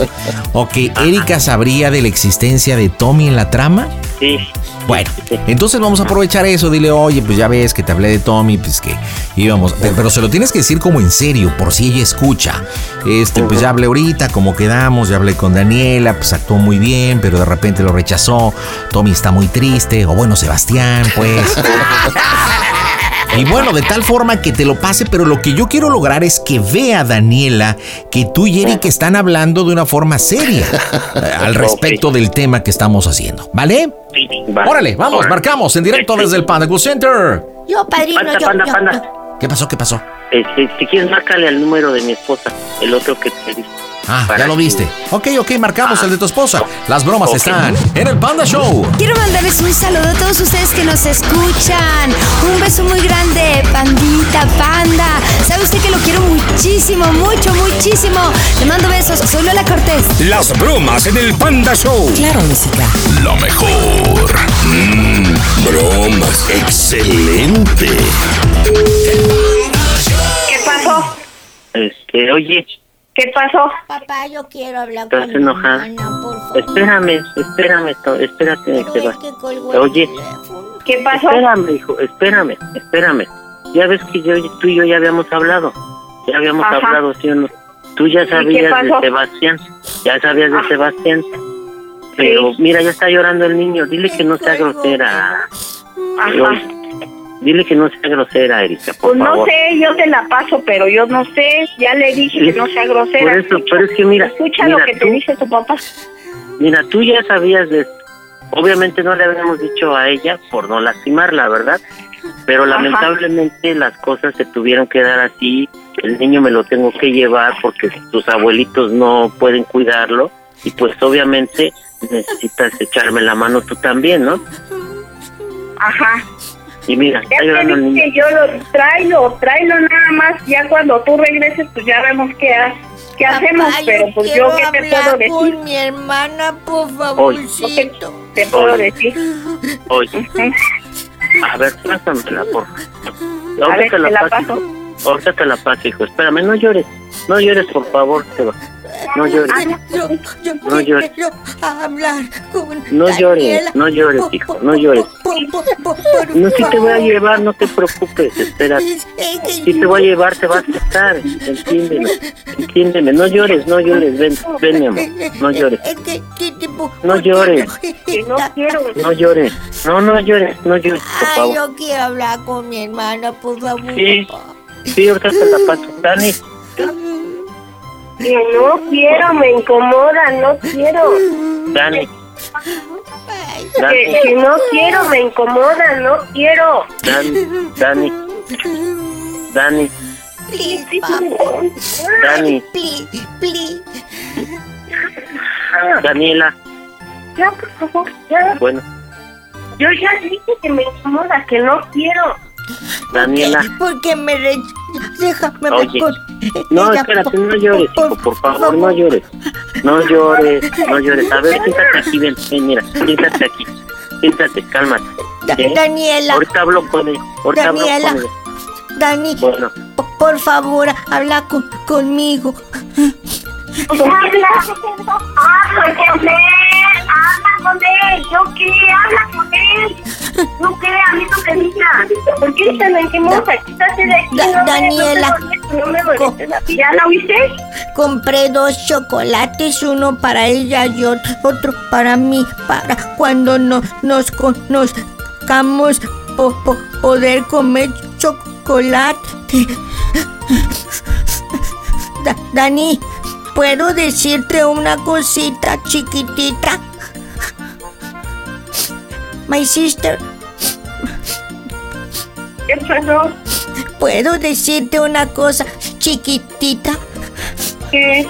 Ok, ¿Erika sabría de la existencia de Tommy en la trama? sí. Bueno, entonces vamos a aprovechar eso. Dile, oye, pues ya ves que te hablé de Tommy, pues que íbamos. Pero, pero se lo tienes que decir como en serio, por si ella escucha. Este, pues ya hablé ahorita, como quedamos, ya hablé con Daniela, pues actuó muy bien, pero de repente lo rechazó. Tommy está muy triste, o bueno, Sebastián, pues. Y bueno, de tal forma que te lo pase, pero lo que yo quiero lograr es que vea Daniela que tú y Eric están hablando de una forma seria eh, al respecto del tema que estamos haciendo, ¿vale? Sí, va. Órale, vamos, Órale. marcamos en directo desde el Panda Cool Center. Yo, padrino, Panda, yo, panda, yo, panda. ¿Qué pasó? ¿Qué pasó? Este, si quieres, márcale al número de mi esposa, el otro que te di. Ah, ya lo viste. Ok, ok, marcamos el de tu esposa. Las bromas están en el Panda Show. Quiero mandarles un saludo a todos ustedes que nos escuchan. Un beso muy grande, pandita, panda. Sabe usted que lo quiero muchísimo, mucho, muchísimo. Le mando besos. Soy Lola Cortés. Las bromas en el Panda Show. Claro, música. Lo mejor. Mm, bromas. Excelente. ¿Qué pasó? Este, oye, ¿Qué pasó? Papá, yo quiero hablar ¿Estás con mi enojada? hermana, por favor. espérame, espérame, espérate, Pero es Sebastián. que colgó el Oye. ¿Qué pasó? espérame, hijo, espérame, espérame. Ya ves que yo, tú y yo ya habíamos hablado. Ya habíamos Ajá. hablado, ¿sí o no? Tú ya sabías de? Sebastián. Ya sabías de Ah. Sebastián. Pero mira, ya está llorando el niño. Dile que no sea grosera. Ajá. Dile que no sea grosera, Erika, por Pues no favor. sé, yo te la paso, pero yo no sé. Ya le dije que no sea grosera. Por eso, pero es que mira, Escucha mira, lo que te tú- dice tu papá. Mira, tú ya sabías de esto. Obviamente no le habíamos dicho a ella por no lastimarla, ¿verdad? Pero Ajá. lamentablemente las cosas se tuvieron que dar así. El niño me lo tengo que llevar porque tus abuelitos no pueden cuidarlo. Y pues obviamente necesitas echarme la mano tú también, ¿no? Ajá. Y mira, Ya está te dije yo lo tráelo, tráelo nada más. Ya cuando tú regreses, pues ya vemos qué, ha- qué hacemos. Pero pues yo, ¿qué te puedo decir? con mi hermana, por favorcito. Te puedo Oye. decir. Oye, a ver, pásamela, por favor. Ver, te la te la paso. paso. Ahorita te la paso, hijo. Espérame, no llores. No llores, por favor, Seba. No llores. Yo, yo No llores. quiero hablar con No llores, Daniela. no llores, hijo, no llores. Por, por, por, por No, si te voy a llevar, no te preocupes, espera. Si te voy a llevar, te vas a estar. Entiéndeme, entiéndeme. No llores, no llores. Ven, ven, mi amor. No llores, No llores. No quiero. no llores. No, no llores, no llores, por Ay, favor. yo quiero hablar con mi hermana, por favor. Sí. Sí, ahorita te la paso. Dani, Que no quiero, me incomoda, no quiero. Dani, Que, que no quiero, me incomoda, no quiero. Dani, Dani, Dani, please. Dani, Please, please. Daniela. Ya, por favor, ya. Bueno, Yo ya dije que me incomoda, que no quiero. Daniela. Porque me re... Déjame Oye, ver con No, ella, espérate, no llores, hijo, por favor, no llores. No llores, no llores. A ver, siéntate aquí, ven, ven, mira, siéntate aquí. Siéntate, cálmate. ¿eh? Daniela, Ahorita hablo con él, ahorita hablo Daniela. con él. Dani, Bueno, po- por favor, habla con, conmigo. Habla, él, habla con él. ¿Yo qué? Habla con él. ¿Yo qué? A mí no me digas. ¿Por qué te me incomoda? Quítate de aquí. Da- no me- Daniela. No me, no me molestes así. ¿Ya la oíste? Compré dos chocolates, uno para ella y otro, otro para mí, para cuando no, nos conozcamos po- po- poder comer chocolate. Da- Dani, ¿puedo decirte una cosita chiquitita? My sister, ¿Qué pasó? ¿puedo decirte una cosa chiquitita? ¿Qué?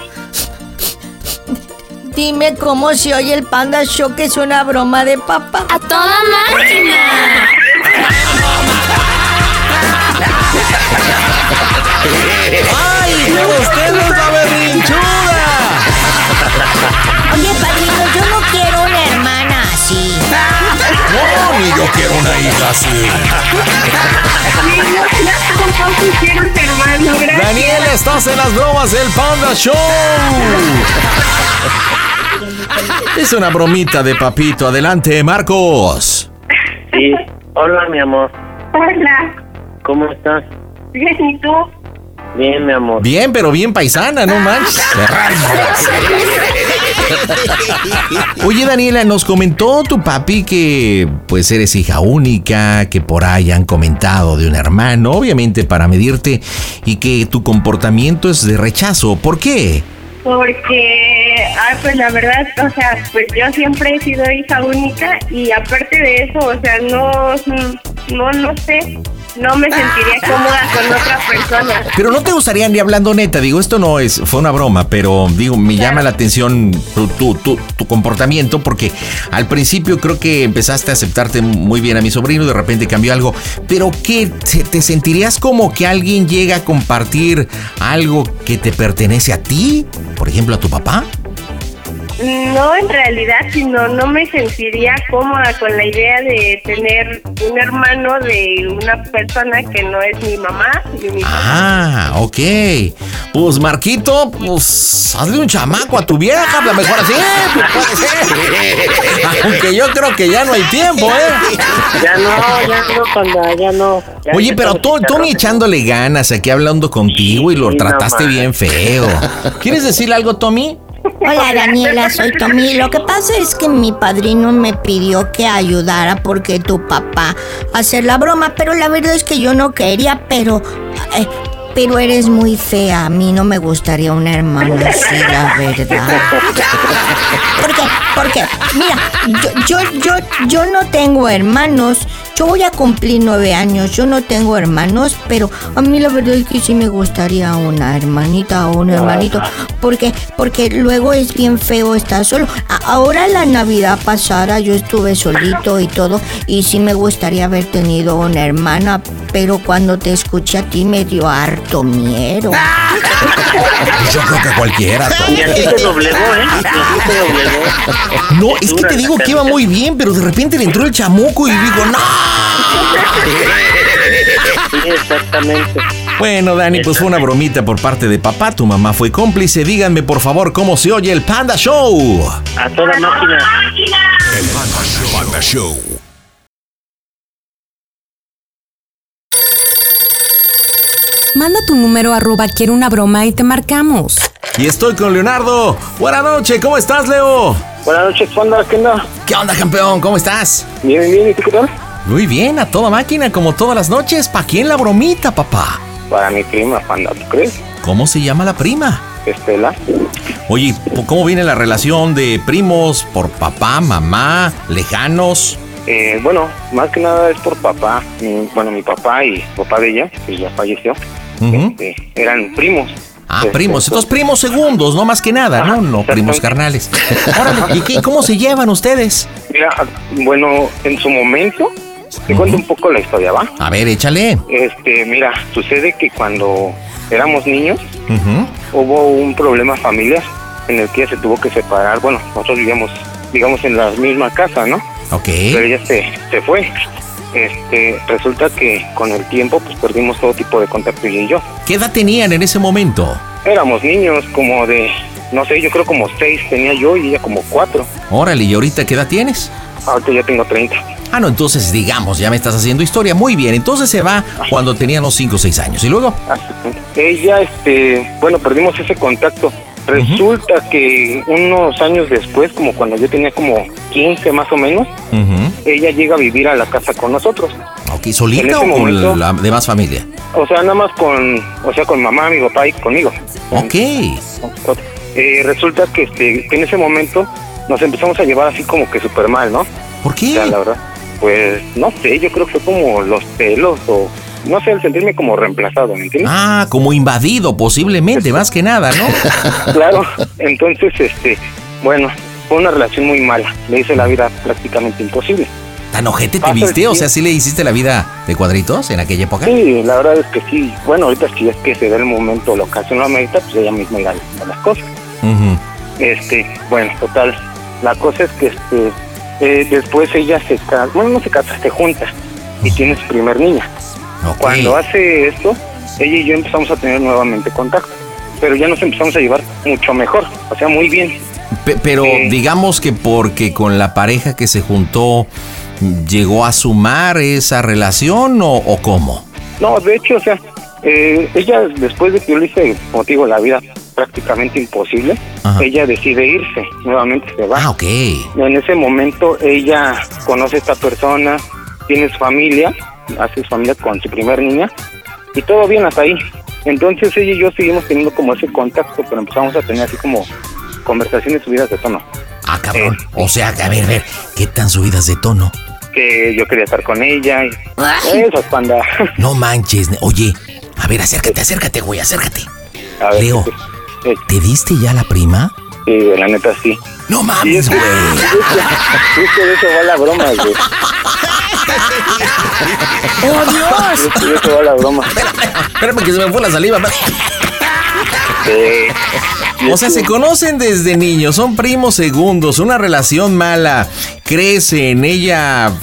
Dime cómo se oye el Panda Show, que es una broma de papá. ¡A toda máquina! ¡Ay, yo no quiero una Y yo quiero una hija así. Daniela, estás en las bromas del Panda Show. Es una bromita de papito. Adelante, Marcos. Sí. Hola, mi amor. Hola. ¿Cómo estás? Bien, ¿y tú? Bien, mi amor. Bien, pero bien paisana, no manches. Oye, Daniela, nos comentó tu papi que pues eres hija única, que por ahí han comentado de un hermano, obviamente para medirte, y que tu comportamiento es de rechazo. ¿Por qué? Porque, ah, pues la verdad, o sea, pues yo siempre he sido hija única y aparte de eso, o sea, no, no, no sé, no me sentiría cómoda con otra persona. Pero no te gustaría ni hablando neta, digo, esto no es, fue una broma, pero digo, me llama la atención tu, tu, tu- tu comportamiento porque al principio creo que empezaste a aceptarte muy bien a mi sobrino, de repente cambió algo, pero ¿qué? ¿Te, te sentirías como que alguien llega a compartir algo que te pertenece a ti? Por ejemplo, a tu papá. No, en realidad, sino no me sentiría cómoda con la idea de tener un hermano de una persona que no es mi mamá ni mi Ah, ok. Pues Marquito, pues hazle un chamaco a tu vieja, a lo mejor así, pues, puede ser. Aunque yo creo que ya no hay tiempo, ¿eh? Ya no, ya no, panda, ya no. Ya Oye, pero tú, carro. echándole ganas aquí hablando contigo y lo Sí, trataste bien feo. ¿Quieres decirle algo, Tommy? Hola Daniela, soy Tommy. Lo que pasa es que mi padrino me pidió que ayudara porque tu papá hacer la broma, pero la verdad es que yo no quería, pero eh, pero eres muy fea. A mí no me gustaría una hermana así, la verdad. ¿Por qué? Porque, mira, yo, yo, yo, yo no tengo hermanos. Yo voy a cumplir nueve años. Yo no tengo hermanos, pero a mí la verdad es que sí me gustaría una hermanita o un hermanito. Porque, porque luego es bien feo estar solo. Ahora la Navidad pasada yo estuve solito y todo. Y sí me gustaría haber tenido una hermana. Pero cuando te escuché a ti me dio harto miedo. Yo creo que cualquiera. Y así se doblegó, ¿eh? Se doblegó. No, es que te digo que iba muy bien, pero de repente le entró el chamuco y digo, ¡no! Sí, exactamente. Bueno, Dani, pues fue una bromita por parte de papá. Tu mamá fue cómplice. Díganme, por favor, cómo se oye el Panda Show. A toda máquina. Panda Show. Manda tu número arroba quiero una broma y te marcamos. Y estoy con Leonardo. Buenas noches, ¿cómo estás, Leo? Buenas noches, Panda, ¿qué onda? ¿Qué onda, campeón? ¿Cómo estás? Bien, bien, ¿y tú qué tal? Muy bien, a toda máquina, como todas las noches. ¿Pa' quién la bromita, papá? Para mi prima, Panda, ¿tú crees? ¿Cómo se llama la prima? Estela. Oye, ¿cómo viene la relación de primos por papá, mamá, lejanos? Eh, bueno, más que nada es por papá. Mi- bueno, mi papá y papá de ella, que ya falleció, Eh, eran primos. Ah, Este, primos. Entonces, primos segundos, no más que nada, ¿no? No primos carnales. Órale, ¿y qué, cómo se llevan ustedes? Mira, bueno, en su momento, te cuento un poco la historia, ¿va? A ver, échale. Este, mira, sucede que cuando éramos niños hubo un problema familiar en el que ella se tuvo que separar. Bueno, nosotros vivíamos, digamos, en la misma casa, ¿no? Ok. Pero ella se, se fue. Este, resulta que con el tiempo pues perdimos todo tipo de contacto ella y yo. ¿Qué edad tenían en ese momento? Éramos niños como de, no sé, yo creo como seis tenía yo y ella como cuatro. Órale, ¿y ahorita qué edad tienes? Ahorita ya tengo 30. Ah, no, entonces digamos, ya me estás haciendo historia. Muy bien, entonces se va cuando tenían los 5 o 6 años. ¿Y luego? Ella, este, bueno, perdimos ese contacto. Resulta que unos años después, como cuando yo tenía como 15 más o menos, ella llega a vivir a la casa con nosotros. Ok, ¿solita o con la demás familia? O sea, nada más con, o sea, con mamá, mi papá y conmigo. Ok. Eh, resulta que, este, que en ese momento nos empezamos a llevar así como que súper mal, ¿no? ¿Por qué? O sea, la verdad, pues no sé, yo creo que fue como los celos o no sé, el sentirme como reemplazado, ¿me entiendes? Ah, como invadido, posiblemente, más que nada, ¿no? Claro, entonces, este, bueno, fue una relación muy mala. Le hice la vida prácticamente imposible. ¿Tan ojete te viste? O sea. ¿sí le hiciste la vida de cuadritos en aquella época? Sí, la verdad es que sí. Bueno, ahorita si es que se da el momento, la ocasión lo amerita, pues ella misma irá a las cosas. Ujú. Este, bueno, total. La cosa es que este Eh, después ella se casa, bueno, no se casa, se junta y tiene su primer niña. Cuando hace esto, ella y yo empezamos a tener nuevamente contacto, pero ya nos empezamos a llevar mucho mejor, o sea, muy bien. Pe- pero Eh. digamos que porque con la pareja que se juntó llegó a sumar esa relación o, o cómo? No, de hecho, o sea, eh, ella después de que yo le hice, como digo, la vida prácticamente imposible, Ajá. ella decide irse, nuevamente se va. Ah, ok. En ese momento ella conoce a esta persona, tiene su familia, hace su familia con su primer niña y todo bien hasta ahí. Entonces ella y yo seguimos teniendo como ese contacto, pero empezamos a tener así como conversaciones subidas de tono. Ah, cabrón. O sea, a ver, a ver, ¿qué tan subidas de tono? Que yo quería estar con ella y eso, panda. No manches. Oye, a ver, acércate, acércate, güey, acércate. A ver, Leo, eh, ¿te diste ya la prima? sí, la neta sí. No mames, es que, güey. es que de eso va la broma, güey. ¡Oh, Dios! Eso va la broma. Espérame que se me fue la saliva. O sea, se conocen desde niños, son primos segundos, una relación mala, crecen, ella,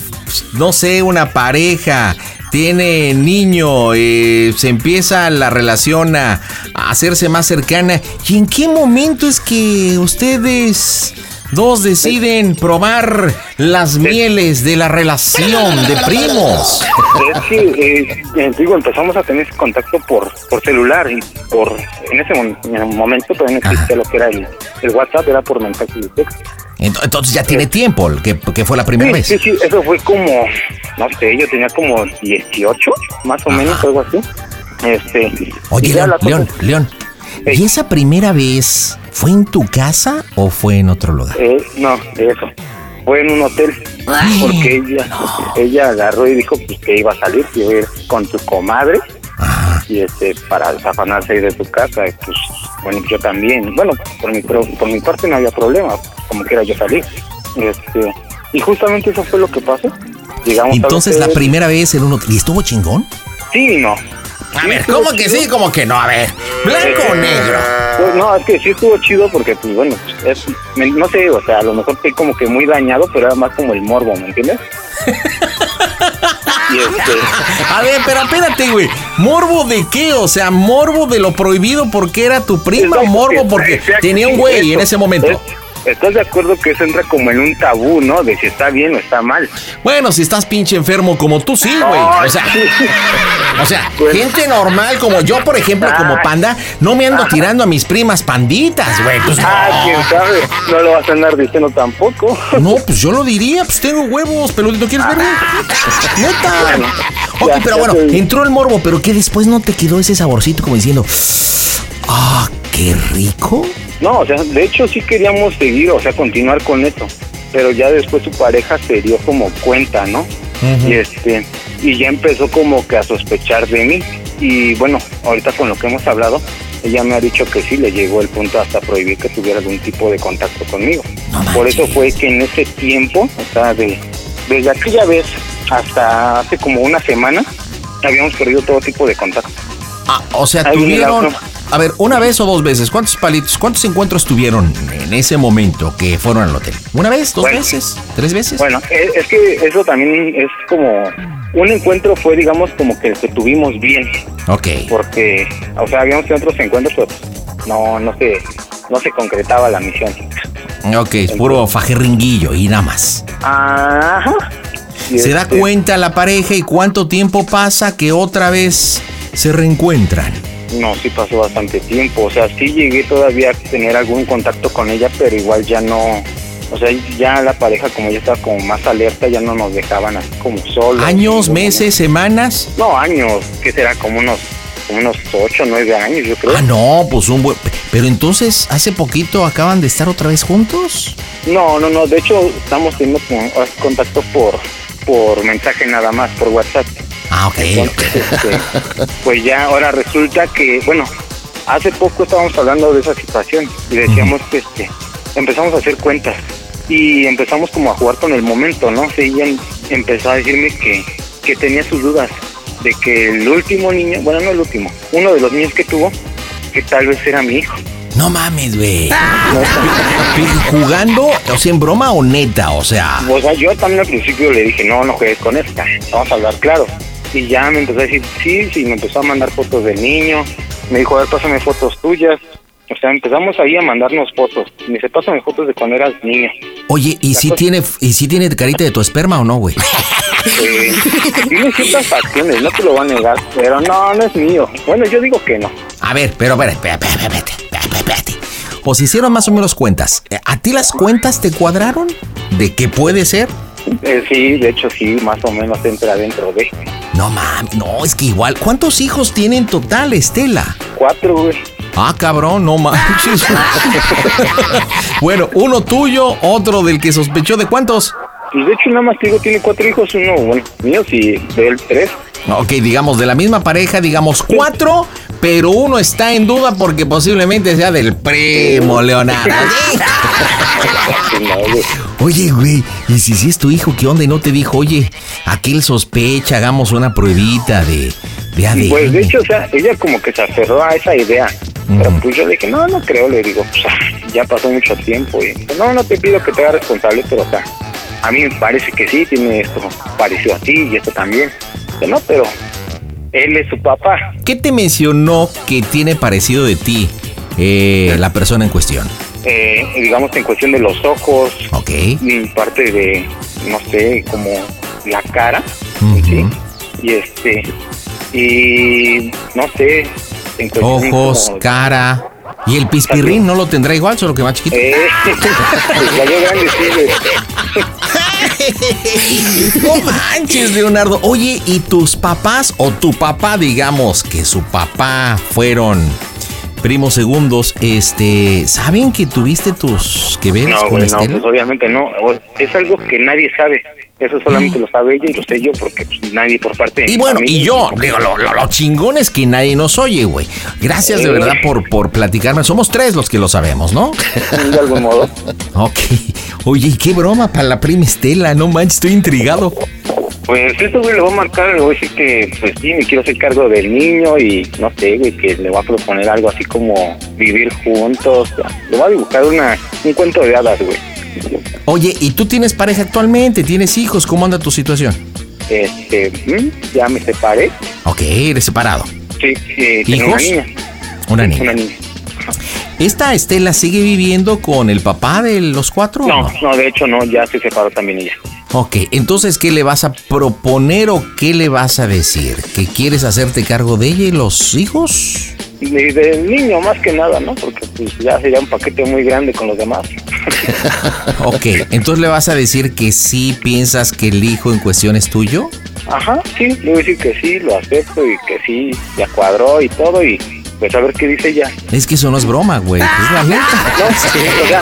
no sé, una pareja, tiene niño, eh, se empieza la relación a, a hacerse más cercana. ¿Y en qué momento es que ustedes dos deciden probar las mieles de la relación de primos? Es que, eh, eh, digo, empezamos a tener ese contacto por, por celular y por, en ese momento todavía no existía lo que era el, el WhatsApp, era por mensaje de texto. Ent- Entonces ya tiene tiempo, que, que fue la primera Sí, vez. sí, sí, eso fue como, no sé, yo tenía como 18, más o menos, algo así. Este, Oye, León, León. ¿Y esa primera vez fue en tu casa o fue en otro lugar? Eh, no, eso. Fue en un hotel. Porque ella, ella agarró y dijo pues, que iba a salir, que iba a ir con tu comadre. Y este, para desafanarse ahí de tu casa. y, Pues, bueno, yo también. Bueno, por mi, pro- por mi parte no había problema. Como quiera yo salir. Este, y justamente eso fue lo que pasó. Llegamos Entonces la hotel. primera vez en un hotel. ¿Y estuvo chingón? Sí, y no. A ver, ¿cómo que sí? ¿Cómo que no? A ver, ¿blanco o negro? Pues no, es que sí estuvo chido porque, pues bueno, es, me- no sé, o sea, a lo mejor estoy como que muy dañado, pero era más como el morbo, ¿me entiendes? y este, A ver, pero espérate, güey. ¿Morbo de qué? O sea, morbo de lo prohibido porque era tu prima o morbo porque Exacto, tenía un sí, güey en ese momento. Es- ¿Estás de acuerdo que eso entra como en un tabú, no? De si está bien o está mal. Bueno, si estás pinche enfermo como tú, sí, güey. O sea, o sea, gente normal como yo, por ejemplo, como panda, no me ando tirando a mis primas panditas, güey. Pues Ah, quién sabe. No lo vas a andar diciendo tampoco. No, pues yo lo diría, pues tengo huevos, peludito, ¿quieres ver? Neta. Ok, ya, pero bueno, entró el morbo, pero que después no te quedó ese saborcito como diciendo, ah, qué rico. No, o sea, de hecho sí queríamos seguir, o sea, continuar con esto. Pero ya después su pareja se dio como cuenta, ¿no? Y este, y ya empezó como que a sospechar de mí. Y bueno, ahorita con lo que hemos hablado, ella me ha dicho que sí, le llegó el punto hasta prohibir que tuviera algún tipo de contacto conmigo. Por eso fue que en ese tiempo, o sea, de, desde aquella vez hasta hace como una semana, habíamos perdido todo tipo de contacto. Ah, o sea, Ahí tuvieron. A ver, una vez o dos veces, ¿cuántos palitos, cuántos encuentros tuvieron en ese momento que fueron al hotel? ¿Una vez, dos Bueno. veces, tres veces? Bueno, es, es que eso también es como un encuentro fue, digamos, como que el que tuvimos bien, Ok. porque, o sea, habíamos tenido otros encuentros, pero pues, no, no se, no se concretaba la misión. Ok, es puro fajerringuillo y nada más. Ajá. Y Se da este, cuenta la pareja y cuánto tiempo pasa que otra vez se reencuentran. No, sí pasó bastante tiempo, o sea, sí llegué todavía a tener algún contacto con ella, pero igual ya no, o sea, ya la pareja como ya estaba como más alerta, ya no nos dejaban así como solos. ¿Años, Como- meses, semanas? No, años, que será como unos, como unos ocho, nueve años, yo creo. Ah, no, pues un buen... Pero entonces, hace poquito acaban de estar otra vez juntos. No, no, no. De hecho, estamos teniendo con- contacto por por mensaje nada más, por WhatsApp. Ah, ok. Entonces, este, pues ya ahora resulta que, bueno, hace poco estábamos hablando de esa situación y decíamos que este, empezamos a hacer cuentas y empezamos como a jugar con el momento, ¿no? Sí, ella em- empezó a decirme que, que tenía sus dudas de que el último niño, bueno, no el último, uno de los niños que tuvo, que tal vez era mi hijo. No mames, güey. ¿Jugando? O sea, en broma o neta, o sea. O sea, yo también al principio le dije, no, no juegues con esta, vamos a hablar claro. Y ya me empezó a decir, sí, sí, me empezó a mandar fotos del niño. Me dijo, a ver, pásame fotos tuyas. O sea, empezamos ahí a mandarnos fotos. Me dice, pásame fotos de cuando eras niño. Oye, ¿y si tiene y si tiene carita de tu esperma o no, güey? Eh, tiene ciertas facciones, no te lo voy a negar, pero no, no es mío. Bueno, yo digo que no. A ver, pero espérate, espérate, espérate, espérate. O se hicieron más o menos cuentas. ¿A ti las cuentas te cuadraron? ¿De qué puede ser? Eh, sí, de hecho sí, más o menos entra dentro de. No mames, no, es que igual. ¿Cuántos hijos tiene en total, Estela? Cuatro, güey. Ah, cabrón, no manches. bueno, uno tuyo, otro del que sospechó de cuántos. Pues de hecho nada más te digo, tiene cuatro hijos, uno, bueno, míos y de él tres. Ok, digamos de la misma pareja, digamos cuatro, pero uno está en duda porque posiblemente sea del primo Leonardo. Oye, güey, y si es tu hijo, ¿qué onda? Y no te dijo, oye, aquel sospecha, hagamos una pruebita de, de ADN. Pues de hecho, o sea, ella como que se aferró a esa idea. Pero pues yo le dije, no, no creo, le digo, pues ah, ya pasó mucho tiempo. Y pues, no, no te pido que te hagas responsable, pero o sea, a mí me parece que sí, tiene esto parecido a ti y esto también. Que no, pero él es su papá. ¿Qué te mencionó que tiene parecido de ti eh, la persona en cuestión? Eh, digamos en cuestión de los ojos, Ok. y parte de, no sé, como la cara, ¿sí? Y este, y no sé, en cuestión Ojos, como- cara. ¿Y el pispirrín no lo tendrá igual, solo que más chiquito? Eh, pues grande, sí. No manches, Leonardo. Oye, ¿y tus papás o tu papá, digamos, que su papá fueron primos segundos, este, ¿saben que tuviste tus que veres No, con güey, no, Estela? pues obviamente no. Es algo que nadie sabe. Eso solamente lo sabe ella y lo sé yo porque pues, nadie por parte de Y bueno, y yo, digo, lo, lo- lo chingón es que nadie nos oye, güey. Gracias de verdad por, por platicarme. Somos tres los que lo sabemos, ¿no? De algún modo. Ok. Oye, ¿y qué broma para la prima Estela? No manches, estoy intrigado. Pues esto, güey, le voy a marcar, le voy a decir que, pues sí, me quiero hacer cargo del niño y no sé, güey, que le voy a proponer algo así como vivir juntos. Le voy a dibujar una, un cuento de hadas, güey. Oye, ¿y tú tienes pareja actualmente? ¿Tienes hijos? ¿Cómo anda tu situación? Este, ¿mm? ya me separé. Ok, eres separado. Sí, eh, tengo una niña. Una niña. Una niña. ¿Esta Estela sigue viviendo con el papá de los cuatro? o No, no, de hecho no, ya se separó también ella. Ok, entonces, ¿qué le vas a proponer o qué le vas a decir? ¿Que quieres hacerte cargo de ella y los hijos? Y del niño más que nada, ¿no? Porque pues ya sería un paquete muy grande con los demás. Ok, entonces le vas a decir que sí piensas que el hijo en cuestión es tuyo? Ajá, sí, le voy a decir que sí, lo acepto y que sí, ya cuadró y todo y pues a ver qué dice ella. Es que eso no es broma, güey. Es la neta. No, sí, o sea,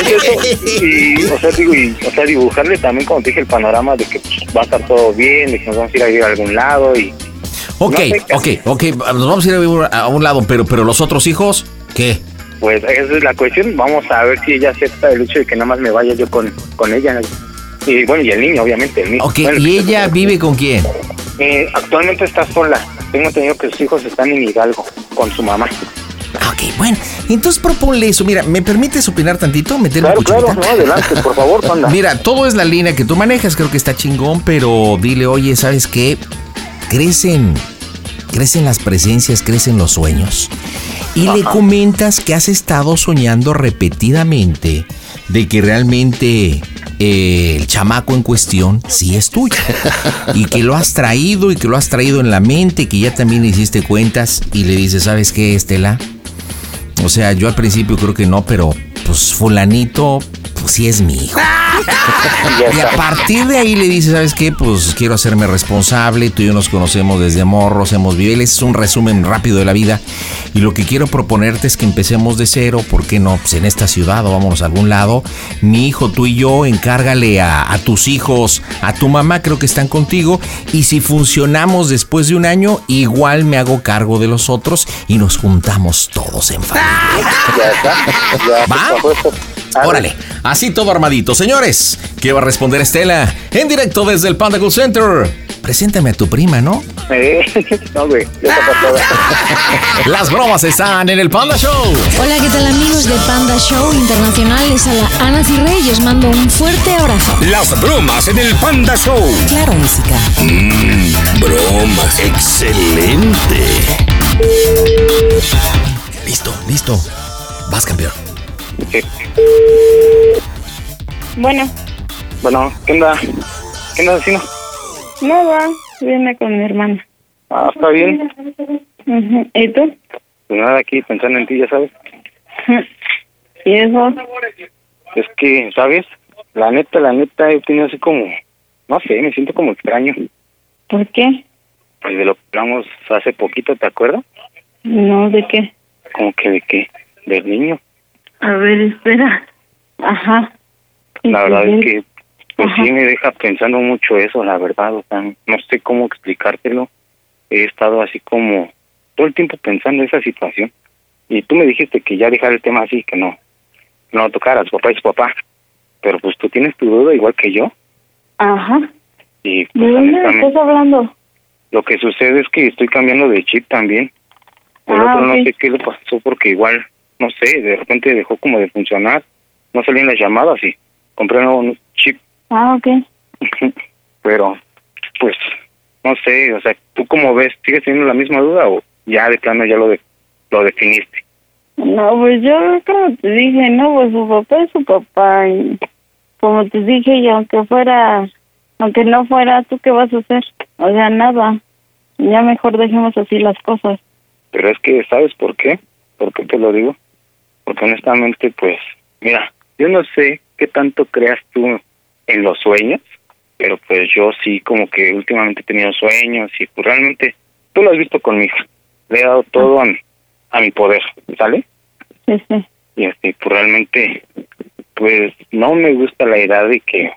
es eso. Y, o sea, digo, y, o sea, dibujarle también, como te dije, el panorama de que pues, va a estar todo bien, de que nos vamos a ir a vivir a algún lado y... Ok, No sé, ok, ok. Nos vamos a ir a vivir a un lado, pero, pero los otros hijos, ¿qué? Pues esa es la cuestión, vamos a ver si ella acepta el hecho de que nada más me vaya yo con, con ella. Y bueno, y el niño, obviamente, el niño. Ok, Bueno, ¿y ella vive con quién? eh, actualmente está sola. Tengo entendido que sus hijos están en Hidalgo con su mamá. Ok, bueno, entonces proponle eso. Mira, ¿me permites opinar tantito? ¿Meterme Claro, claro, no, adelante, por favor, panda. Mira, todo es la línea que tú manejas, creo que está chingón, pero dile, oye, ¿sabes qué? Crecen, crecen las presencias, crecen los sueños. Y le comentas que has estado soñando repetidamente de que realmente eh, el chamaco en cuestión sí es tuyo. Y que lo has traído y que lo has traído en la mente, que ya también hiciste cuentas y le dices, ¿sabes qué, Estela? O sea, yo al principio creo que no, pero pues fulanito, pues sí es mi hijo. Y a partir de ahí le dice, ¿sabes qué? Pues quiero hacerme responsable, tú y yo nos conocemos desde morros, hemos vivido, es un resumen rápido de la vida. Y lo que quiero proponerte es que empecemos de cero, ¿por qué no? Pues en esta ciudad o vámonos a algún lado. Mi hijo, tú y yo, encárgale a, a tus hijos, a tu mamá, creo que están contigo. Y si funcionamos después de un año, igual me hago cargo de los otros y nos juntamos todos en familia. Ya está, ya, ¿Va? Órale, así todo armadito. Señores, ¿qué va a responder Estela? En directo desde el Panda Cool Center. preséntame a tu prima, ¿no? Eh, no, güey. Las bromas están en el Panda Show. Hola, ¿qué tal amigos de Panda Show Internacional? Les a la Ana Cirrey y os mando un fuerte abrazo. Las bromas en el Panda Show. Claro, música. Mmm, bromas. Excelente. Listo, listo. Vas, campeón. Bueno, Bueno, ¿qué onda? ¿Qué onda, vecino? nada, viene con mi hermana. Ah, está bien. ¿Y tú? Pues nada, aquí pensando en ti, ya sabes. ¿Y eso? Es que, ¿sabes? La neta, la neta, he tenido así como, no sé, me siento como extraño. ¿Por qué? Pues de lo que hablamos hace poquito, ¿te acuerdas? No, ¿de qué? Como que de qué, del niño. A ver, espera. Ajá. La verdad es que, pues Ajá. sí me deja pensando mucho eso, la verdad, o sea, no sé cómo explicártelo. He estado así como todo el tiempo pensando en esa situación. Y tú me dijiste que ya dejara el tema así, que no, no lo tocara, su papá su papá. Pero pues tú tienes tu duda igual que yo. Ajá. Y ¿De pues dónde honestamente, estás hablando? lo que sucede es que estoy cambiando de chip también. El Ah, otro no sé qué le pasó porque igual, no sé, de repente dejó como de funcionar. No salían las llamadas y compré un chip. Ah, ok. Pero, pues, no sé, o sea, ¿tú cómo ves? ¿Sigues teniendo la misma duda o ya de plano ya lo, de, lo definiste? No, pues yo como te dije, no, pues su papá es su papá y como te dije, y aunque fuera, aunque no fuera, ¿tú qué vas a hacer? O sea, nada. Ya mejor dejemos así las cosas. Pero es que, ¿sabes por qué? ¿Por qué te lo digo? Porque honestamente, pues, mira, yo no sé qué tanto creas tú en los sueños, pero pues yo sí como que últimamente he tenido sueños y pues realmente, tú lo has visto con mi hija, le he dado todo a, mi- a mi poder, ¿sale? Sí, sí. Y este, pues realmente, pues no me gusta la idea de que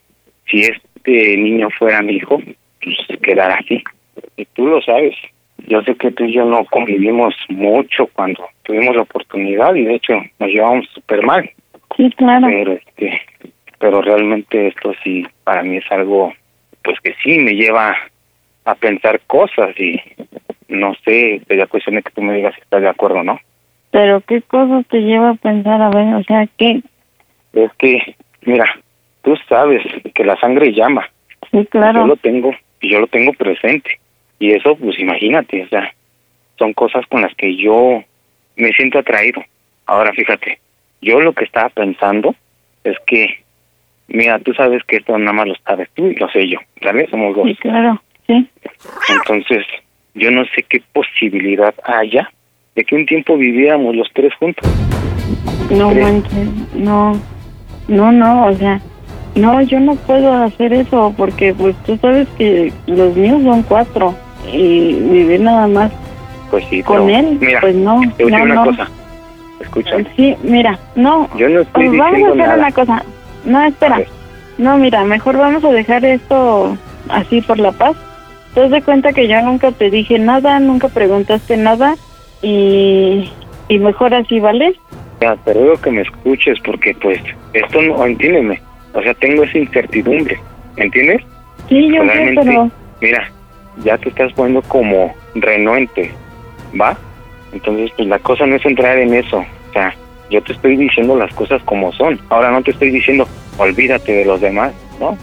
si este niño fuera mi hijo, pues quedara así. Y tú lo sabes. Yo sé que tú y yo no convivimos mucho cuando tuvimos la oportunidad y de hecho nos llevamos súper mal. Sí, claro. Pero este, pero realmente esto sí para mí es algo, pues que sí me lleva a pensar cosas y no sé, sería cuestión de que tú me digas si estás de acuerdo o no. Pero qué cosas te lleva a pensar, a ver, o sea, ¿qué? Es que, mira, tú sabes que la sangre llama. Sí, claro. Yo lo tengo, y yo lo tengo presente. Y eso, pues imagínate, o sea, son cosas con las que yo me siento atraído. Ahora, fíjate, yo lo que estaba pensando es que, mira, tú sabes que esto nada más lo sabes tú y lo sé yo, ¿sabes? Somos dos. Sí, claro. Sí. Entonces, yo no sé qué posibilidad haya de que un tiempo viviéramos los tres juntos. No ¿Crees? manches, no, no, no, o sea, no, yo no puedo hacer eso porque pues tú sabes que los míos son cuatro y vivir nada más Pues sí, con pero, él, mira, pues no, te voy a no, una no. cosa. Escúchame. Sí, mira, no, Yo no estoy pues vamos a hacer nada. una cosa, no, espera, no, mira, mejor vamos a dejar esto así por la paz. Te das de cuenta que yo nunca te dije nada, nunca preguntaste nada y, y mejor así, ¿vale? Ya, pero digo que me escuches porque pues esto no, entiéndeme, o sea, tengo esa incertidumbre, ¿me entiendes? Sí, yo sé, pero... mira, ya te estás poniendo como renuente, ¿va? Entonces, pues la cosa no es entrar en eso, o sea, yo te estoy diciendo las cosas como son, ahora no te estoy diciendo, olvídate de los demás, ¿no?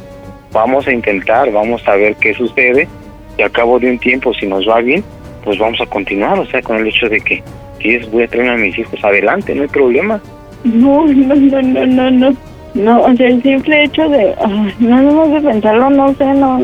Vamos a intentar, vamos a ver qué sucede y al cabo de un tiempo, si nos va bien, pues vamos a continuar, o sea, con el hecho de que si es, voy a traer a mis hijos adelante, no hay problema. No, no, no, no, no, no. No, o sea, el simple hecho de, no, no de pensarlo, no sé, no,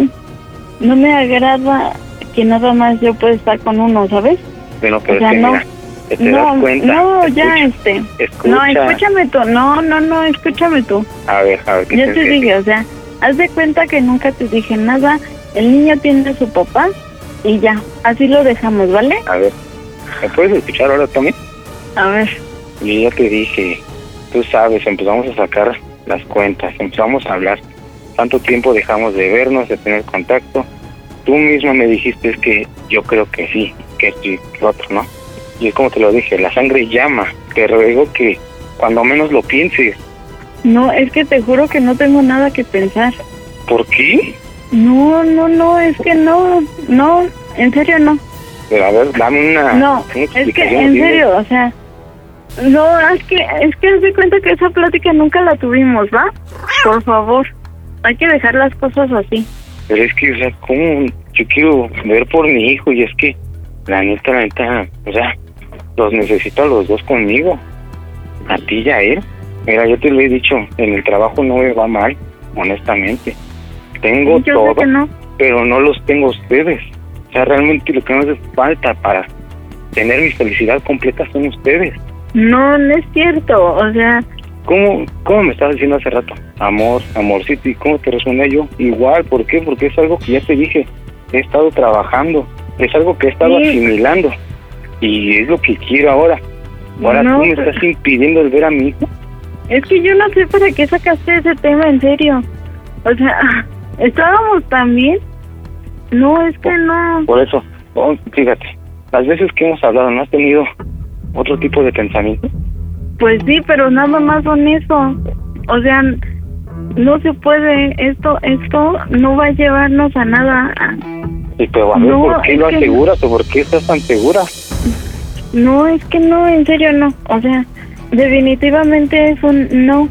no me agrada que nada más yo pueda estar con uno, ¿sabes? Bueno, pero O sea, es que no. mira, te, te no, das cuenta. no, ya, este, escucha. no, escúchame tú, no, no, no, escúchame tú. A ver, a ver, ¿qué Yo te dije, o sea, haz de cuenta que nunca te dije nada, el niño tiene a su papá y ya, así lo dejamos, ¿vale? A ver, ¿me puedes escuchar ahora también? A ver, Yo ya te dije, tú sabes, empezamos a sacar las cuentas, empezamos a hablar. Tanto tiempo dejamos de vernos, de tener contacto. Tú mismo me dijiste es que yo creo que sí, que esto y que otro, ¿no? Y es como te lo dije, la sangre llama. Te ruego que cuando menos lo pienses. no, es que te juro que no tengo nada que pensar. ¿Por qué? No, no, no, es que no, no, en serio no. Pero a ver, dame una, No, una es que en serio, o sea, no, es que, es que haz de cuenta que esa plática nunca la tuvimos, ¿va? Por favor, hay que dejar las cosas así. Pero es que, o sea, ¿cómo? Yo quiero ver por mi hijo y es que, la neta, la neta, o sea, los necesito a los dos conmigo. A ti y a él. Mira, yo te lo he dicho, en el trabajo no me va mal, honestamente. Tengo Yo todo, no. pero no los tengo a ustedes. O sea, realmente lo que me hace falta para tener mi felicidad completa son ustedes. No, no es cierto, o sea, ¿Cómo, ¿Cómo me estabas diciendo hace rato? Amor, amorcito, ¿y cómo te respondía yo? Igual, ¿por qué? Porque es algo que ya te dije, he estado trabajando, es algo que he estado Sí. asimilando y es lo que quiero ahora. Ahora No, tú me estás impidiendo el ver a mi hijo. es que yo no sé para qué sacaste ese tema en serio. O sea, estábamos tan bien. No, es que no. Por eso, oh, fíjate, las veces que hemos hablado, ¿no has tenido otro tipo de pensamiento? Pues sí, pero nada más son eso. O sea, no se puede. Esto, esto no va a llevarnos a nada. Y pero a ver, No, ¿por qué lo aseguras o por qué estás tan segura? No, es que no, en serio no. O sea, definitivamente es un no.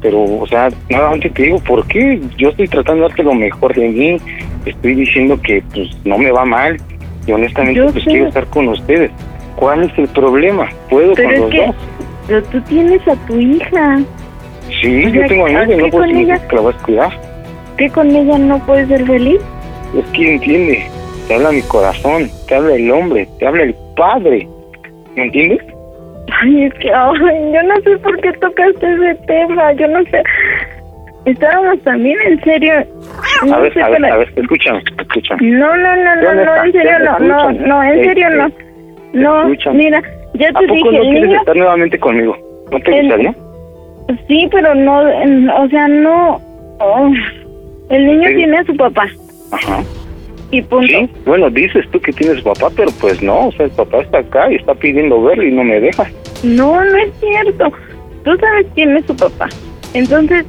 Pero, o sea, nuevamente te digo, ¿por qué? Yo estoy tratando de darte lo mejor de mí. Estoy diciendo que, pues, no me va mal. Y honestamente, Yo pues, sé. quiero estar con ustedes. ¿Cuál es el problema? ¿Puedo Pero con los que dos? pero tú tienes a tu hija. Sí, o yo tengo a mi ¿a hija y no puedo que la vas a cuidar. ¿Qué con ella no puedes ser feliz? Es que entiende. Te habla mi corazón, te habla el hombre, te habla el padre. ¿Me entiendes? Ay, es que ay, yo no sé por qué tocaste ese tema. Yo no sé. Estábamos también en serio. No a ver, sé a ver, para- a ver, escúchame, escúchame. No, no, no, no, ¿Dónde no, en serio ¿Dónde no, no, escuchan? no, en serio no. No, mira, ya ¿A te poco dije, no el quieres niño, estar nuevamente conmigo? ¿No te El- gustaría? sí, pero no, en- o sea, no, oh, el niño tiene a su papá Ajá. y punto. Sí, bueno, dices tú que tienes papá, pero pues no, o sea, el papá está acá y está pidiendo verlo y no me deja. No, no es cierto. Tú sabes quién es su papá. Entonces,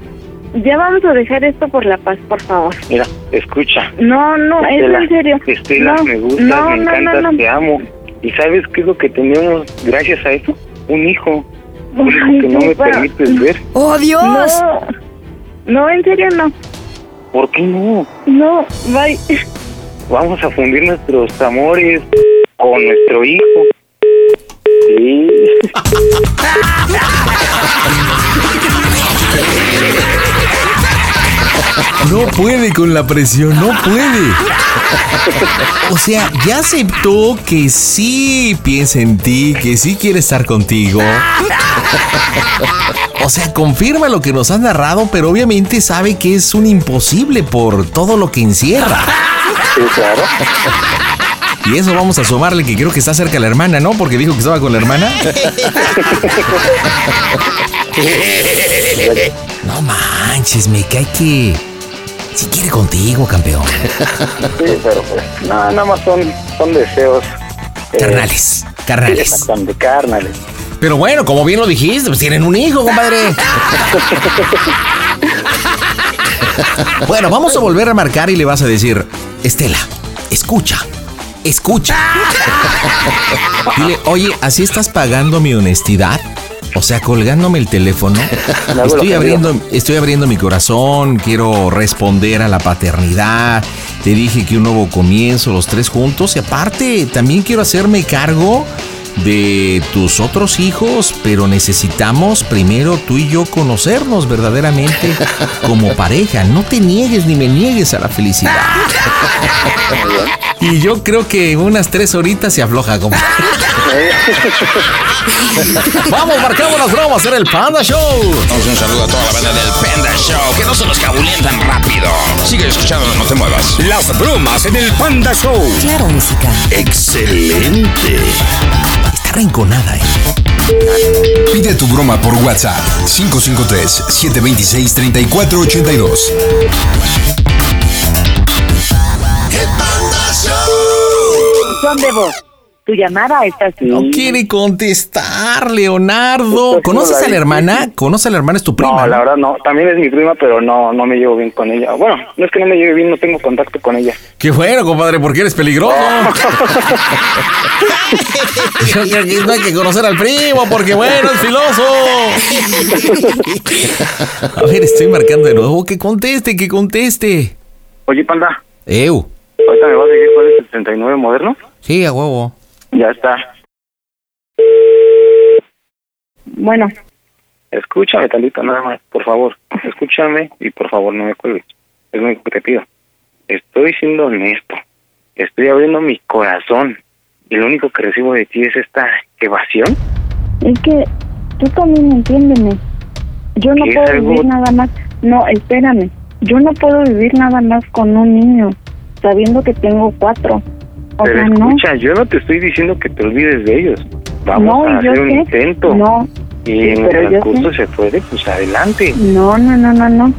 ya vamos a dejar esto por la paz, por favor. Mira, escucha. No, no, es en serio. Estela, no, me gustas, no, me no, encantas, no, no. te amo. ¿Y sabes qué es lo que tenemos gracias a eso? Un hijo. Un hijo Ay, que no me permites ver. ¡Oh, Dios! No, no, en serio no. ¿Por qué no? No, bye. Vamos a fundir nuestros amores con nuestro hijo. Sí. No puede con la presión, no puede. O sea, ya aceptó que sí piensa en ti, que sí quiere estar contigo. O sea, confirma lo que nos han narrado, pero obviamente sabe que es un imposible por todo lo que encierra. Sí, claro. Y eso vamos a sumarle que creo que está cerca la hermana, ¿no? Porque dijo que estaba con la hermana. No manches, me cae que si quiere contigo, campeón. Sí, pero pues, no, nada más son, son deseos. eh, Carnales, carnales. Exactamente, carnales. Pero bueno, como bien lo dijiste, pues tienen un hijo, compadre. Bueno, vamos a volver a marcar y le vas a decir, Estela, escucha, escucha. Dile, oye, ¿así estás pagando mi honestidad? O sea, colgándome el teléfono. Estoy abriendo, estoy abriendo mi corazón, quiero responder a la paternidad. Te dije que un nuevo comienzo, los tres juntos. Y aparte, también quiero hacerme cargo de tus otros hijos, pero necesitamos primero tú y yo conocernos verdaderamente como pareja. No te niegues ni me niegues a la felicidad. Y yo creo que en unas tres horitas se afloja, compadre. Vamos, marcamos las bromas en el Panda Show. Damos un saludo a toda la banda del Panda Show. Que no se nos cabuleen tan rápido. Sigue escuchando, no te muevas. Las bromas en el Panda Show. Claro, música. Excelente. Está rinconada, ¿eh? Pide tu broma por WhatsApp 553-726-3482. Son de voz. Tu llamada está No quiere contestar, Leonardo. Pues, ¿Conoces no la a la hermana? ¿Conoces a la hermana? Es tu prima. No, la verdad no. También es mi prima, pero no, no me llevo bien con ella. Bueno, no es que no me lleve bien, no tengo contacto con ella. Qué bueno, compadre, porque eres peligroso. Yo creo que no hay que conocer al primo, porque bueno, es filoso. A ver, estoy marcando de nuevo. Que conteste, que conteste. Oye, panda, Eu. ahorita me vas a cuál es el 39 moderno. Sí, a huevo. Ya está. Bueno, Escúchame tantito nada más, por favor. Escúchame y por favor no me cuelgues. Es lo único que te pido. Estoy siendo honesto. Estoy abriendo mi corazón. Y lo único que recibo de ti es esta evasión. es que tú también entiéndeme. Yo no ¿Qué es puedo algo? vivir nada más. No, espérame. Yo no puedo vivir nada más con un niño, sabiendo que tengo cuatro. O Pero sea, no. escucha, yo no te estoy diciendo que te olvides de ellos. Vamos No, a hacer un sé. intento. No, Y en pero el sé. se puede, pues adelante. No, no, no, no, no.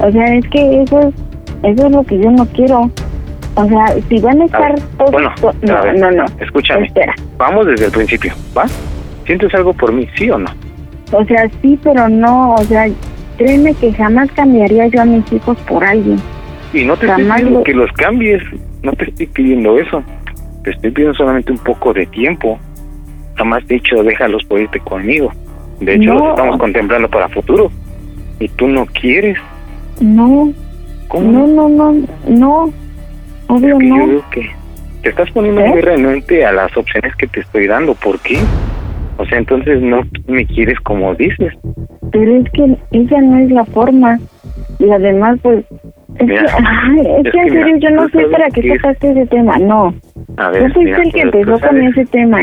O sea, es que eso es, eso es lo que yo no quiero. O sea, si van a estar todos... Bueno, to- no, ver, no, no. Escúchame. Espera. Vamos desde el principio, ¿va? ¿Sientes algo por mí, sí o no? O sea, sí, pero no. O sea, créeme que jamás cambiaría yo a mis hijos por alguien. Y no te estoy Jamás pidiendo lo- que los cambies, no te estoy pidiendo eso. Te estoy pidiendo solamente un poco de tiempo. Jamás te he dicho, déjalos por irte conmigo. De hecho, No. los estamos contemplando para futuro. Y tú no quieres. No. No, no, no, no. Obvio no. Yo veo que te estás poniendo ¿Eh? muy renuente a las opciones que te estoy dando. ¿Por qué? O sea, entonces no me quieres como dices. Pero es que esa no es la forma. Y además, pues... Es Mira, que, ay, es es que en mira, serio, yo no sé para qué tocaste ese tema. No. A ver, fuiste mira, el que empezó con ese tema.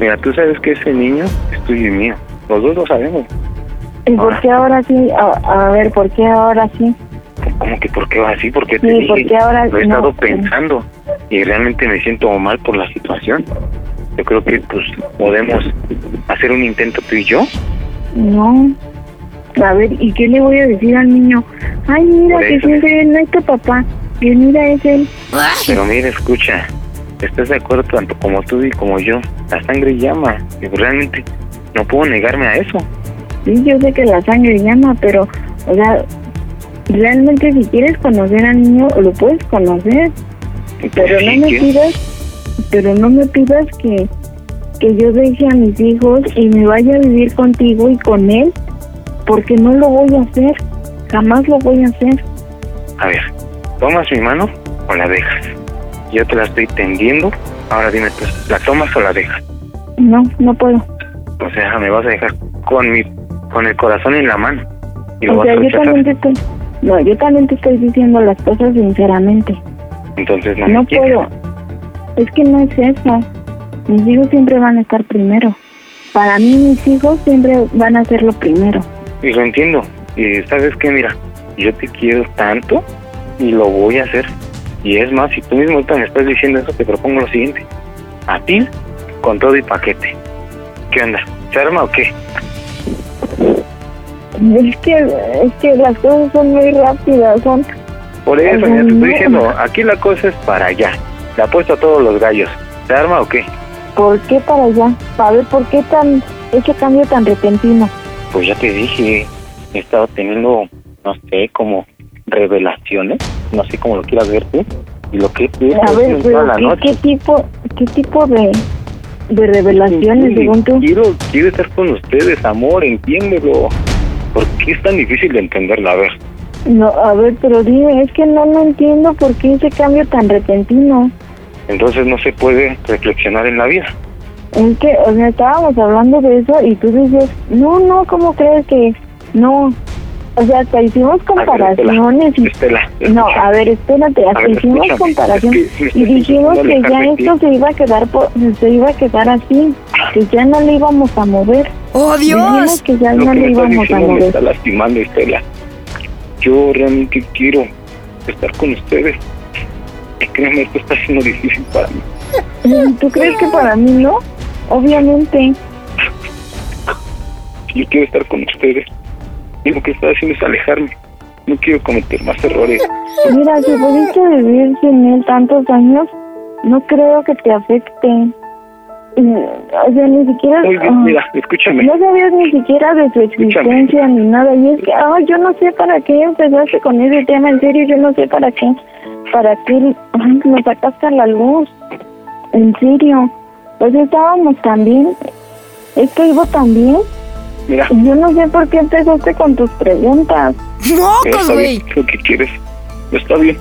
Mira, tú sabes que ese niño es tuyo y mío. Los dos lo sabemos. ¿Y por qué ahora sí? A, a ver, ¿por qué ahora sí? ¿Cómo que por qué va así? Porque te Sí, dije, porque ahora lo he no, estado eh. pensando y realmente me siento mal por la situación. Yo creo que pues podemos hacer un intento tú y yo. No. A ver, ¿y qué le voy a decir al niño? Ay, mira, que siempre no es tu papá. Y mira, es él. Pero mira, escucha, ¿estás de acuerdo tanto como tú y como yo? La sangre llama y realmente no puedo negarme a eso. Sí, yo sé que la sangre llama, pero, o sea, realmente si quieres conocer al niño, lo puedes conocer. Pero no me pidas, pero no me pidas que, que yo deje a mis hijos y me vaya a vivir contigo y con él, porque no lo voy a hacer. Jamás lo voy a hacer. A ver, ¿tomas mi mano o la dejas? Yo te la estoy tendiendo. Ahora dime tú, ¿la tomas o la dejas? No, no puedo. O sea, me vas a dejar con mi con el corazón en la mano. Y O sea, yo también te estoy, no, yo también te estoy diciendo las cosas sinceramente. Entonces no, No me quieres. puedo. Es que no es eso. Mis hijos siempre van a estar primero. Para mí mis hijos siempre van a ser lo primero. Y lo entiendo. Y sabes qué, mira, yo te quiero tanto y lo voy a hacer. Y es más, si tú mismo ahorita me estás diciendo eso, te propongo lo siguiente. A ti, con todo y paquete. ¿Qué onda? ¿Se arma o qué? Es que, es que las cosas son muy rápidas, son... Por eso, te estoy diciendo, aquí la cosa es para allá. Le apuesto a todos los gallos. ¿Se arma o qué? ¿Por qué para allá? A ver, ¿por qué tan ese cambio tan repentino? Pues ya te dije, he estado teniendo, no sé, como revelaciones, no sé cómo lo quieras ver tú, y lo que A ver, toda la ¿qué, noche. qué tipo, qué tipo de, de revelaciones, Sí, según tú? Quiero, quiero estar con ustedes, amor, entiéndelo. ¿Por qué es tan difícil de entenderlo? A ver, No, a ver, pero dime, es que no, no entiendo por qué ese cambio tan repentino. entonces no se puede reflexionar en la vida. Es que, o sea, estábamos hablando de eso y tú dices, no, no, ¿cómo crees que no? O sea, hasta hicimos comparaciones y... Estela, No, a ver, espérate, hasta ver, hicimos comparaciones es que y dijimos que ya esto se iba a quedar por, se iba a quedar así, que ya no le íbamos a mover. ¡Oh, Dijimos que ya Lo no que le íbamos a diciendo me mover. está lastimando, Estela. Yo realmente quiero estar con ustedes. Y créeme, esto está siendo difícil para mí. ¿Tú crees que para mí no? Obviamente. Yo quiero estar con ustedes. Y lo que está haciendo es alejarme. No quiero cometer más errores. Mira, si pudiste vivir sin él tantos años, no creo que te afecte. Mm, O sea, ni siquiera... Muy bien, ah, mira, escúchame. No sabías ni siquiera de su existencia ni nada. Y es que, ay, yo no sé para qué empezaste con ese tema. En serio, yo no sé para qué. Para qué lo sacaste a la luz. En serio. Pues estábamos también. Es que Ivo también. Mira. Y yo no sé por qué empezaste con tus preguntas. Está bien, lo que quieres. Está bien.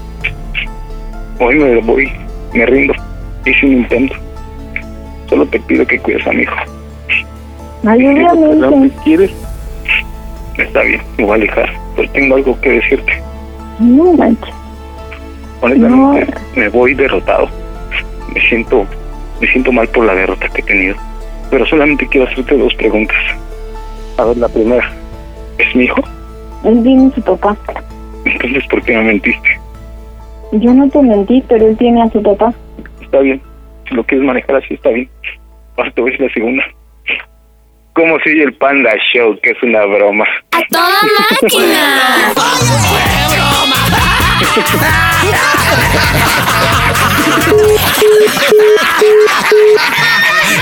Hoy me voy, me rindo. Hice un intento. Solo te pido que cuides a mi hijo. Ay, Si lo obviamente. que quieres, está bien, me voy a alejar. Pues tengo algo que decirte. No manches. Honestamente, me voy derrotado. Me siento, me siento mal por la derrota que he tenido. Pero solamente quiero hacerte dos preguntas. A ver, la primera. ¿Es mi hijo? Él tiene su papá. Entonces, ¿por qué me mentiste? Yo no te mentí, pero él tiene a su papá. Está bien. Si lo quieres manejar así, está bien. Ahora te voy a decir la segunda. ¿Cómo sigue el Panda Show? Que es una broma. ¡A toda máquina!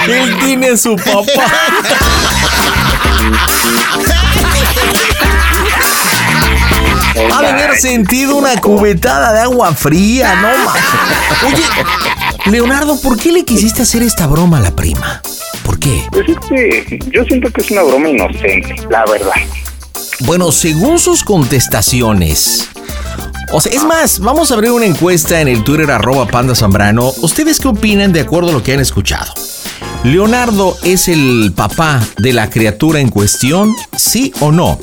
Él tiene su papá. Ha de haber sentido una cubetada de agua fría, no más. Oye, Leonardo, ¿por qué le quisiste hacer esta broma a la prima? ¿Por qué? Pues es que yo siento que es una broma inocente, la verdad. Bueno, según sus contestaciones. O sea, es más, vamos a abrir una encuesta en el Twitter arroba panda zambrano. ¿Ustedes qué opinan de acuerdo a lo que han escuchado? ¿Leonardo es el papá de la criatura en cuestión? ¿Sí o no?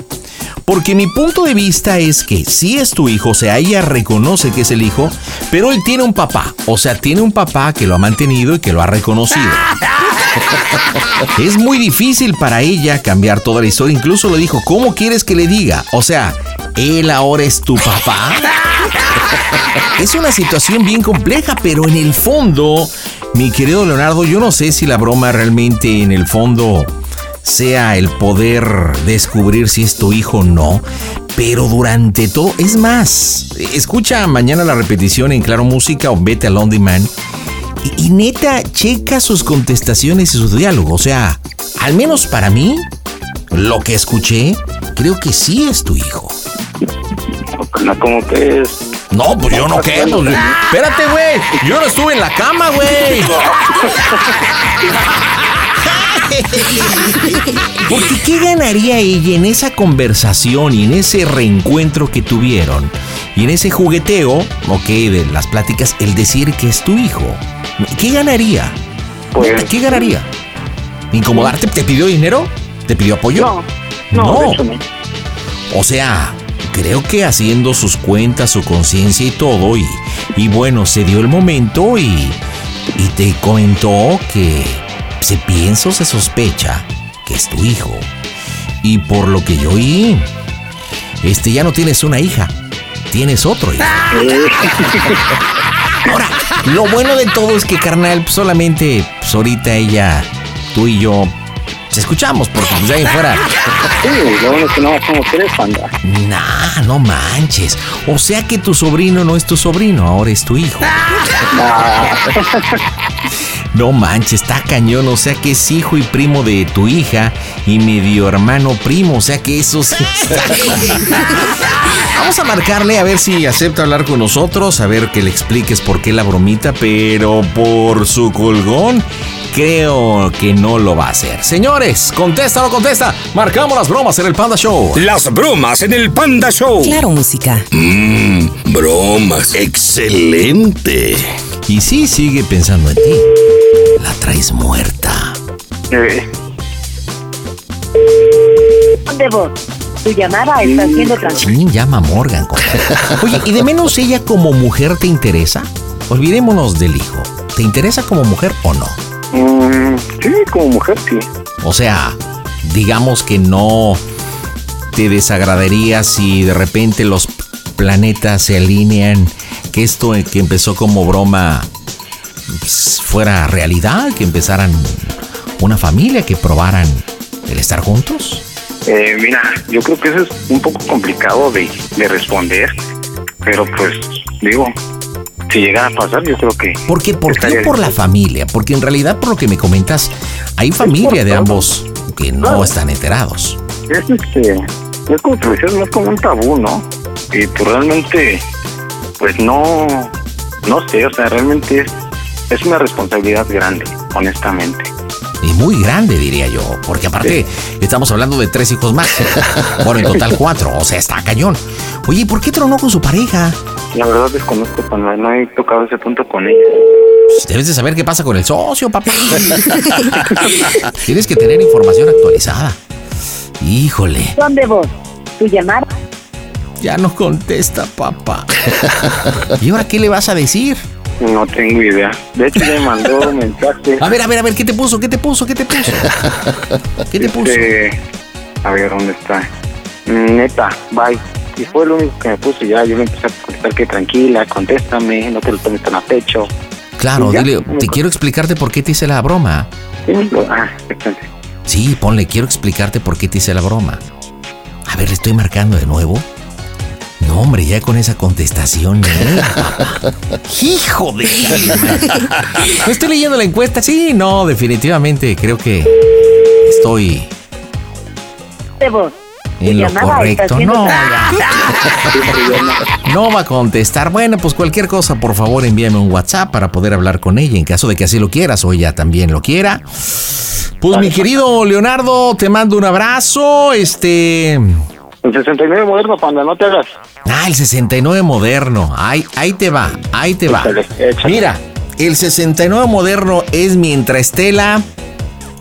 Porque mi punto de vista es que sí es tu hijo, o sea, ella reconoce que es el hijo, pero él tiene un papá, o sea, tiene un papá que lo ha mantenido y que lo ha reconocido. Es muy difícil para ella cambiar toda la historia. Incluso le dijo, ¿cómo quieres que le diga? O sea, ¿él ahora es tu papá? Es una situación bien compleja, pero en el fondo, mi querido Leonardo, yo no sé si la broma realmente en el fondo sea el poder descubrir si es tu hijo o no. Pero durante todo, es más, escucha mañana la repetición en Claro Música o vete a On Demand y, y neta, checa sus contestaciones y sus diálogos. O sea, al menos para mí, lo que escuché, creo que sí es tu hijo. No, como que es. No, pues yo no qué. Pues, espérate, güey. Yo no estuve en la cama, güey. Porque ¿qué ganaría ella en esa conversación y en ese reencuentro que tuvieron? Y en ese jugueteo, ok, de las pláticas, el decir que es tu hijo. ¿Qué ganaría? Pues- ¿Qué ganaría? ¿Incomodarte? ¿Te pidió dinero? ¿Te pidió apoyo? No, no. O sea, creo que haciendo sus cuentas, su conciencia y todo, y, y bueno, se dio el momento y, y te comentó que se piensa o se sospecha que es tu hijo. Y por lo que yo oí, este ya no tienes una hija, tienes otro hijo. Ahora, lo bueno de todo es que, carnal, solamente pues, ahorita ella, tú y yo, se escuchamos, porque pues, de ahí fuera. Sí, lo bueno es que no somos tres, Panda. Nah, no manches. O sea que tu sobrino no es tu sobrino, ahora es tu hijo. No manches, está cañón. O sea que es hijo y primo de tu hija y medio hermano primo. O sea que eso sí. Vamos a marcarle a ver si acepta hablar con nosotros, a ver que le expliques por qué la bromita, pero por su colgón. Creo que no lo va a hacer. Señores, contesta o no contesta. Marcamos las bromas en el Panda Show. Las bromas en el Panda Show. Claro, música. Mmm, bromas. Excelente. Y sí, sigue pensando en ti. La traes muerta. Eh, de voz. Tu llamada está siendo transmitida. ¿Quién llama a Morgan? Oye, ¿y de menos ella como mujer te interesa? Olvidémonos del hijo. ¿Te interesa como mujer o no? Mm, sí, como mujer, sí. O sea, digamos que no te desagradaría si de repente los planetas se alinean, que esto que empezó como broma pues, fuera realidad, que empezaran una familia, que probaran el estar juntos. Eh, mira, yo creo que eso es un poco complicado de, de responder, pero pues digo, si llegara a pasar, yo creo que... Porque, ¿Por qué estaría por la familia? Porque en realidad, por lo que me comentas, hay familia de ambos que no están enterados. Es este, es no es como un tabú, ¿no? Y pues realmente, pues no, no sé, o sea, realmente es, es una responsabilidad grande, honestamente. Y muy grande, diría yo. Porque aparte, estamos hablando de tres hijos más. Bueno, en total cuatro. O sea, está cañón. Oye, ¿por qué tronó con su pareja? La verdad desconozco, cuando no he tocado ese punto con ella. Pues Debes de saber qué pasa con el socio, papá. Tienes que tener información actualizada. Híjole. ¿Dónde vos? Tu llamada. Ya no contesta, papá. ¿Y ahora qué le vas a decir? No tengo idea. De hecho, me mandó un mensaje. A ver, a ver, a ver, ¿qué te puso? ¿Qué te puso? ¿Qué te puso? ¿Qué te puso? Este, a ver, ¿dónde está? Neta, bye. Y fue lo único que me puso ya. Yo le empecé a contestar que tranquila, contéstame, no te lo tomes tan a pecho. Claro, ya, dile, me- te quiero explicarte por qué te hice la broma. Sí, Ah. Sí, ponle, quiero explicarte por qué te hice la broma. A ver, le estoy marcando de nuevo. No, hombre, ya con esa contestación, ¿eh? ¡Hijo de calma! ¿No estoy leyendo la encuesta? Sí, no, definitivamente creo que estoy De vos. Tu en lo correcto. No, no va a contestar. Bueno, pues cualquier cosa, por favor, envíame un WhatsApp para poder hablar con ella en caso de que así lo quieras o ella también lo quiera. Pues mi querido Leonardo, te mando un abrazo. Este. El 69 moderno, panda, no te hagas. Ah, el 69 moderno. Ahí, ahí te va, ahí te va. Échale, échale. Mira, el 69 moderno es mientras Estela.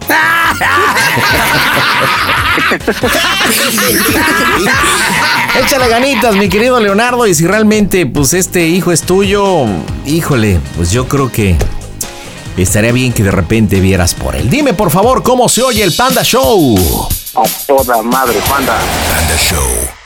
Échale ganitas, mi querido Leonardo, y si realmente, pues, este hijo es tuyo, híjole, pues yo creo que estaría bien que de repente vieras por él. Dime, por favor, cómo se oye el Panda Show. A toda madre, panda. Panda Show.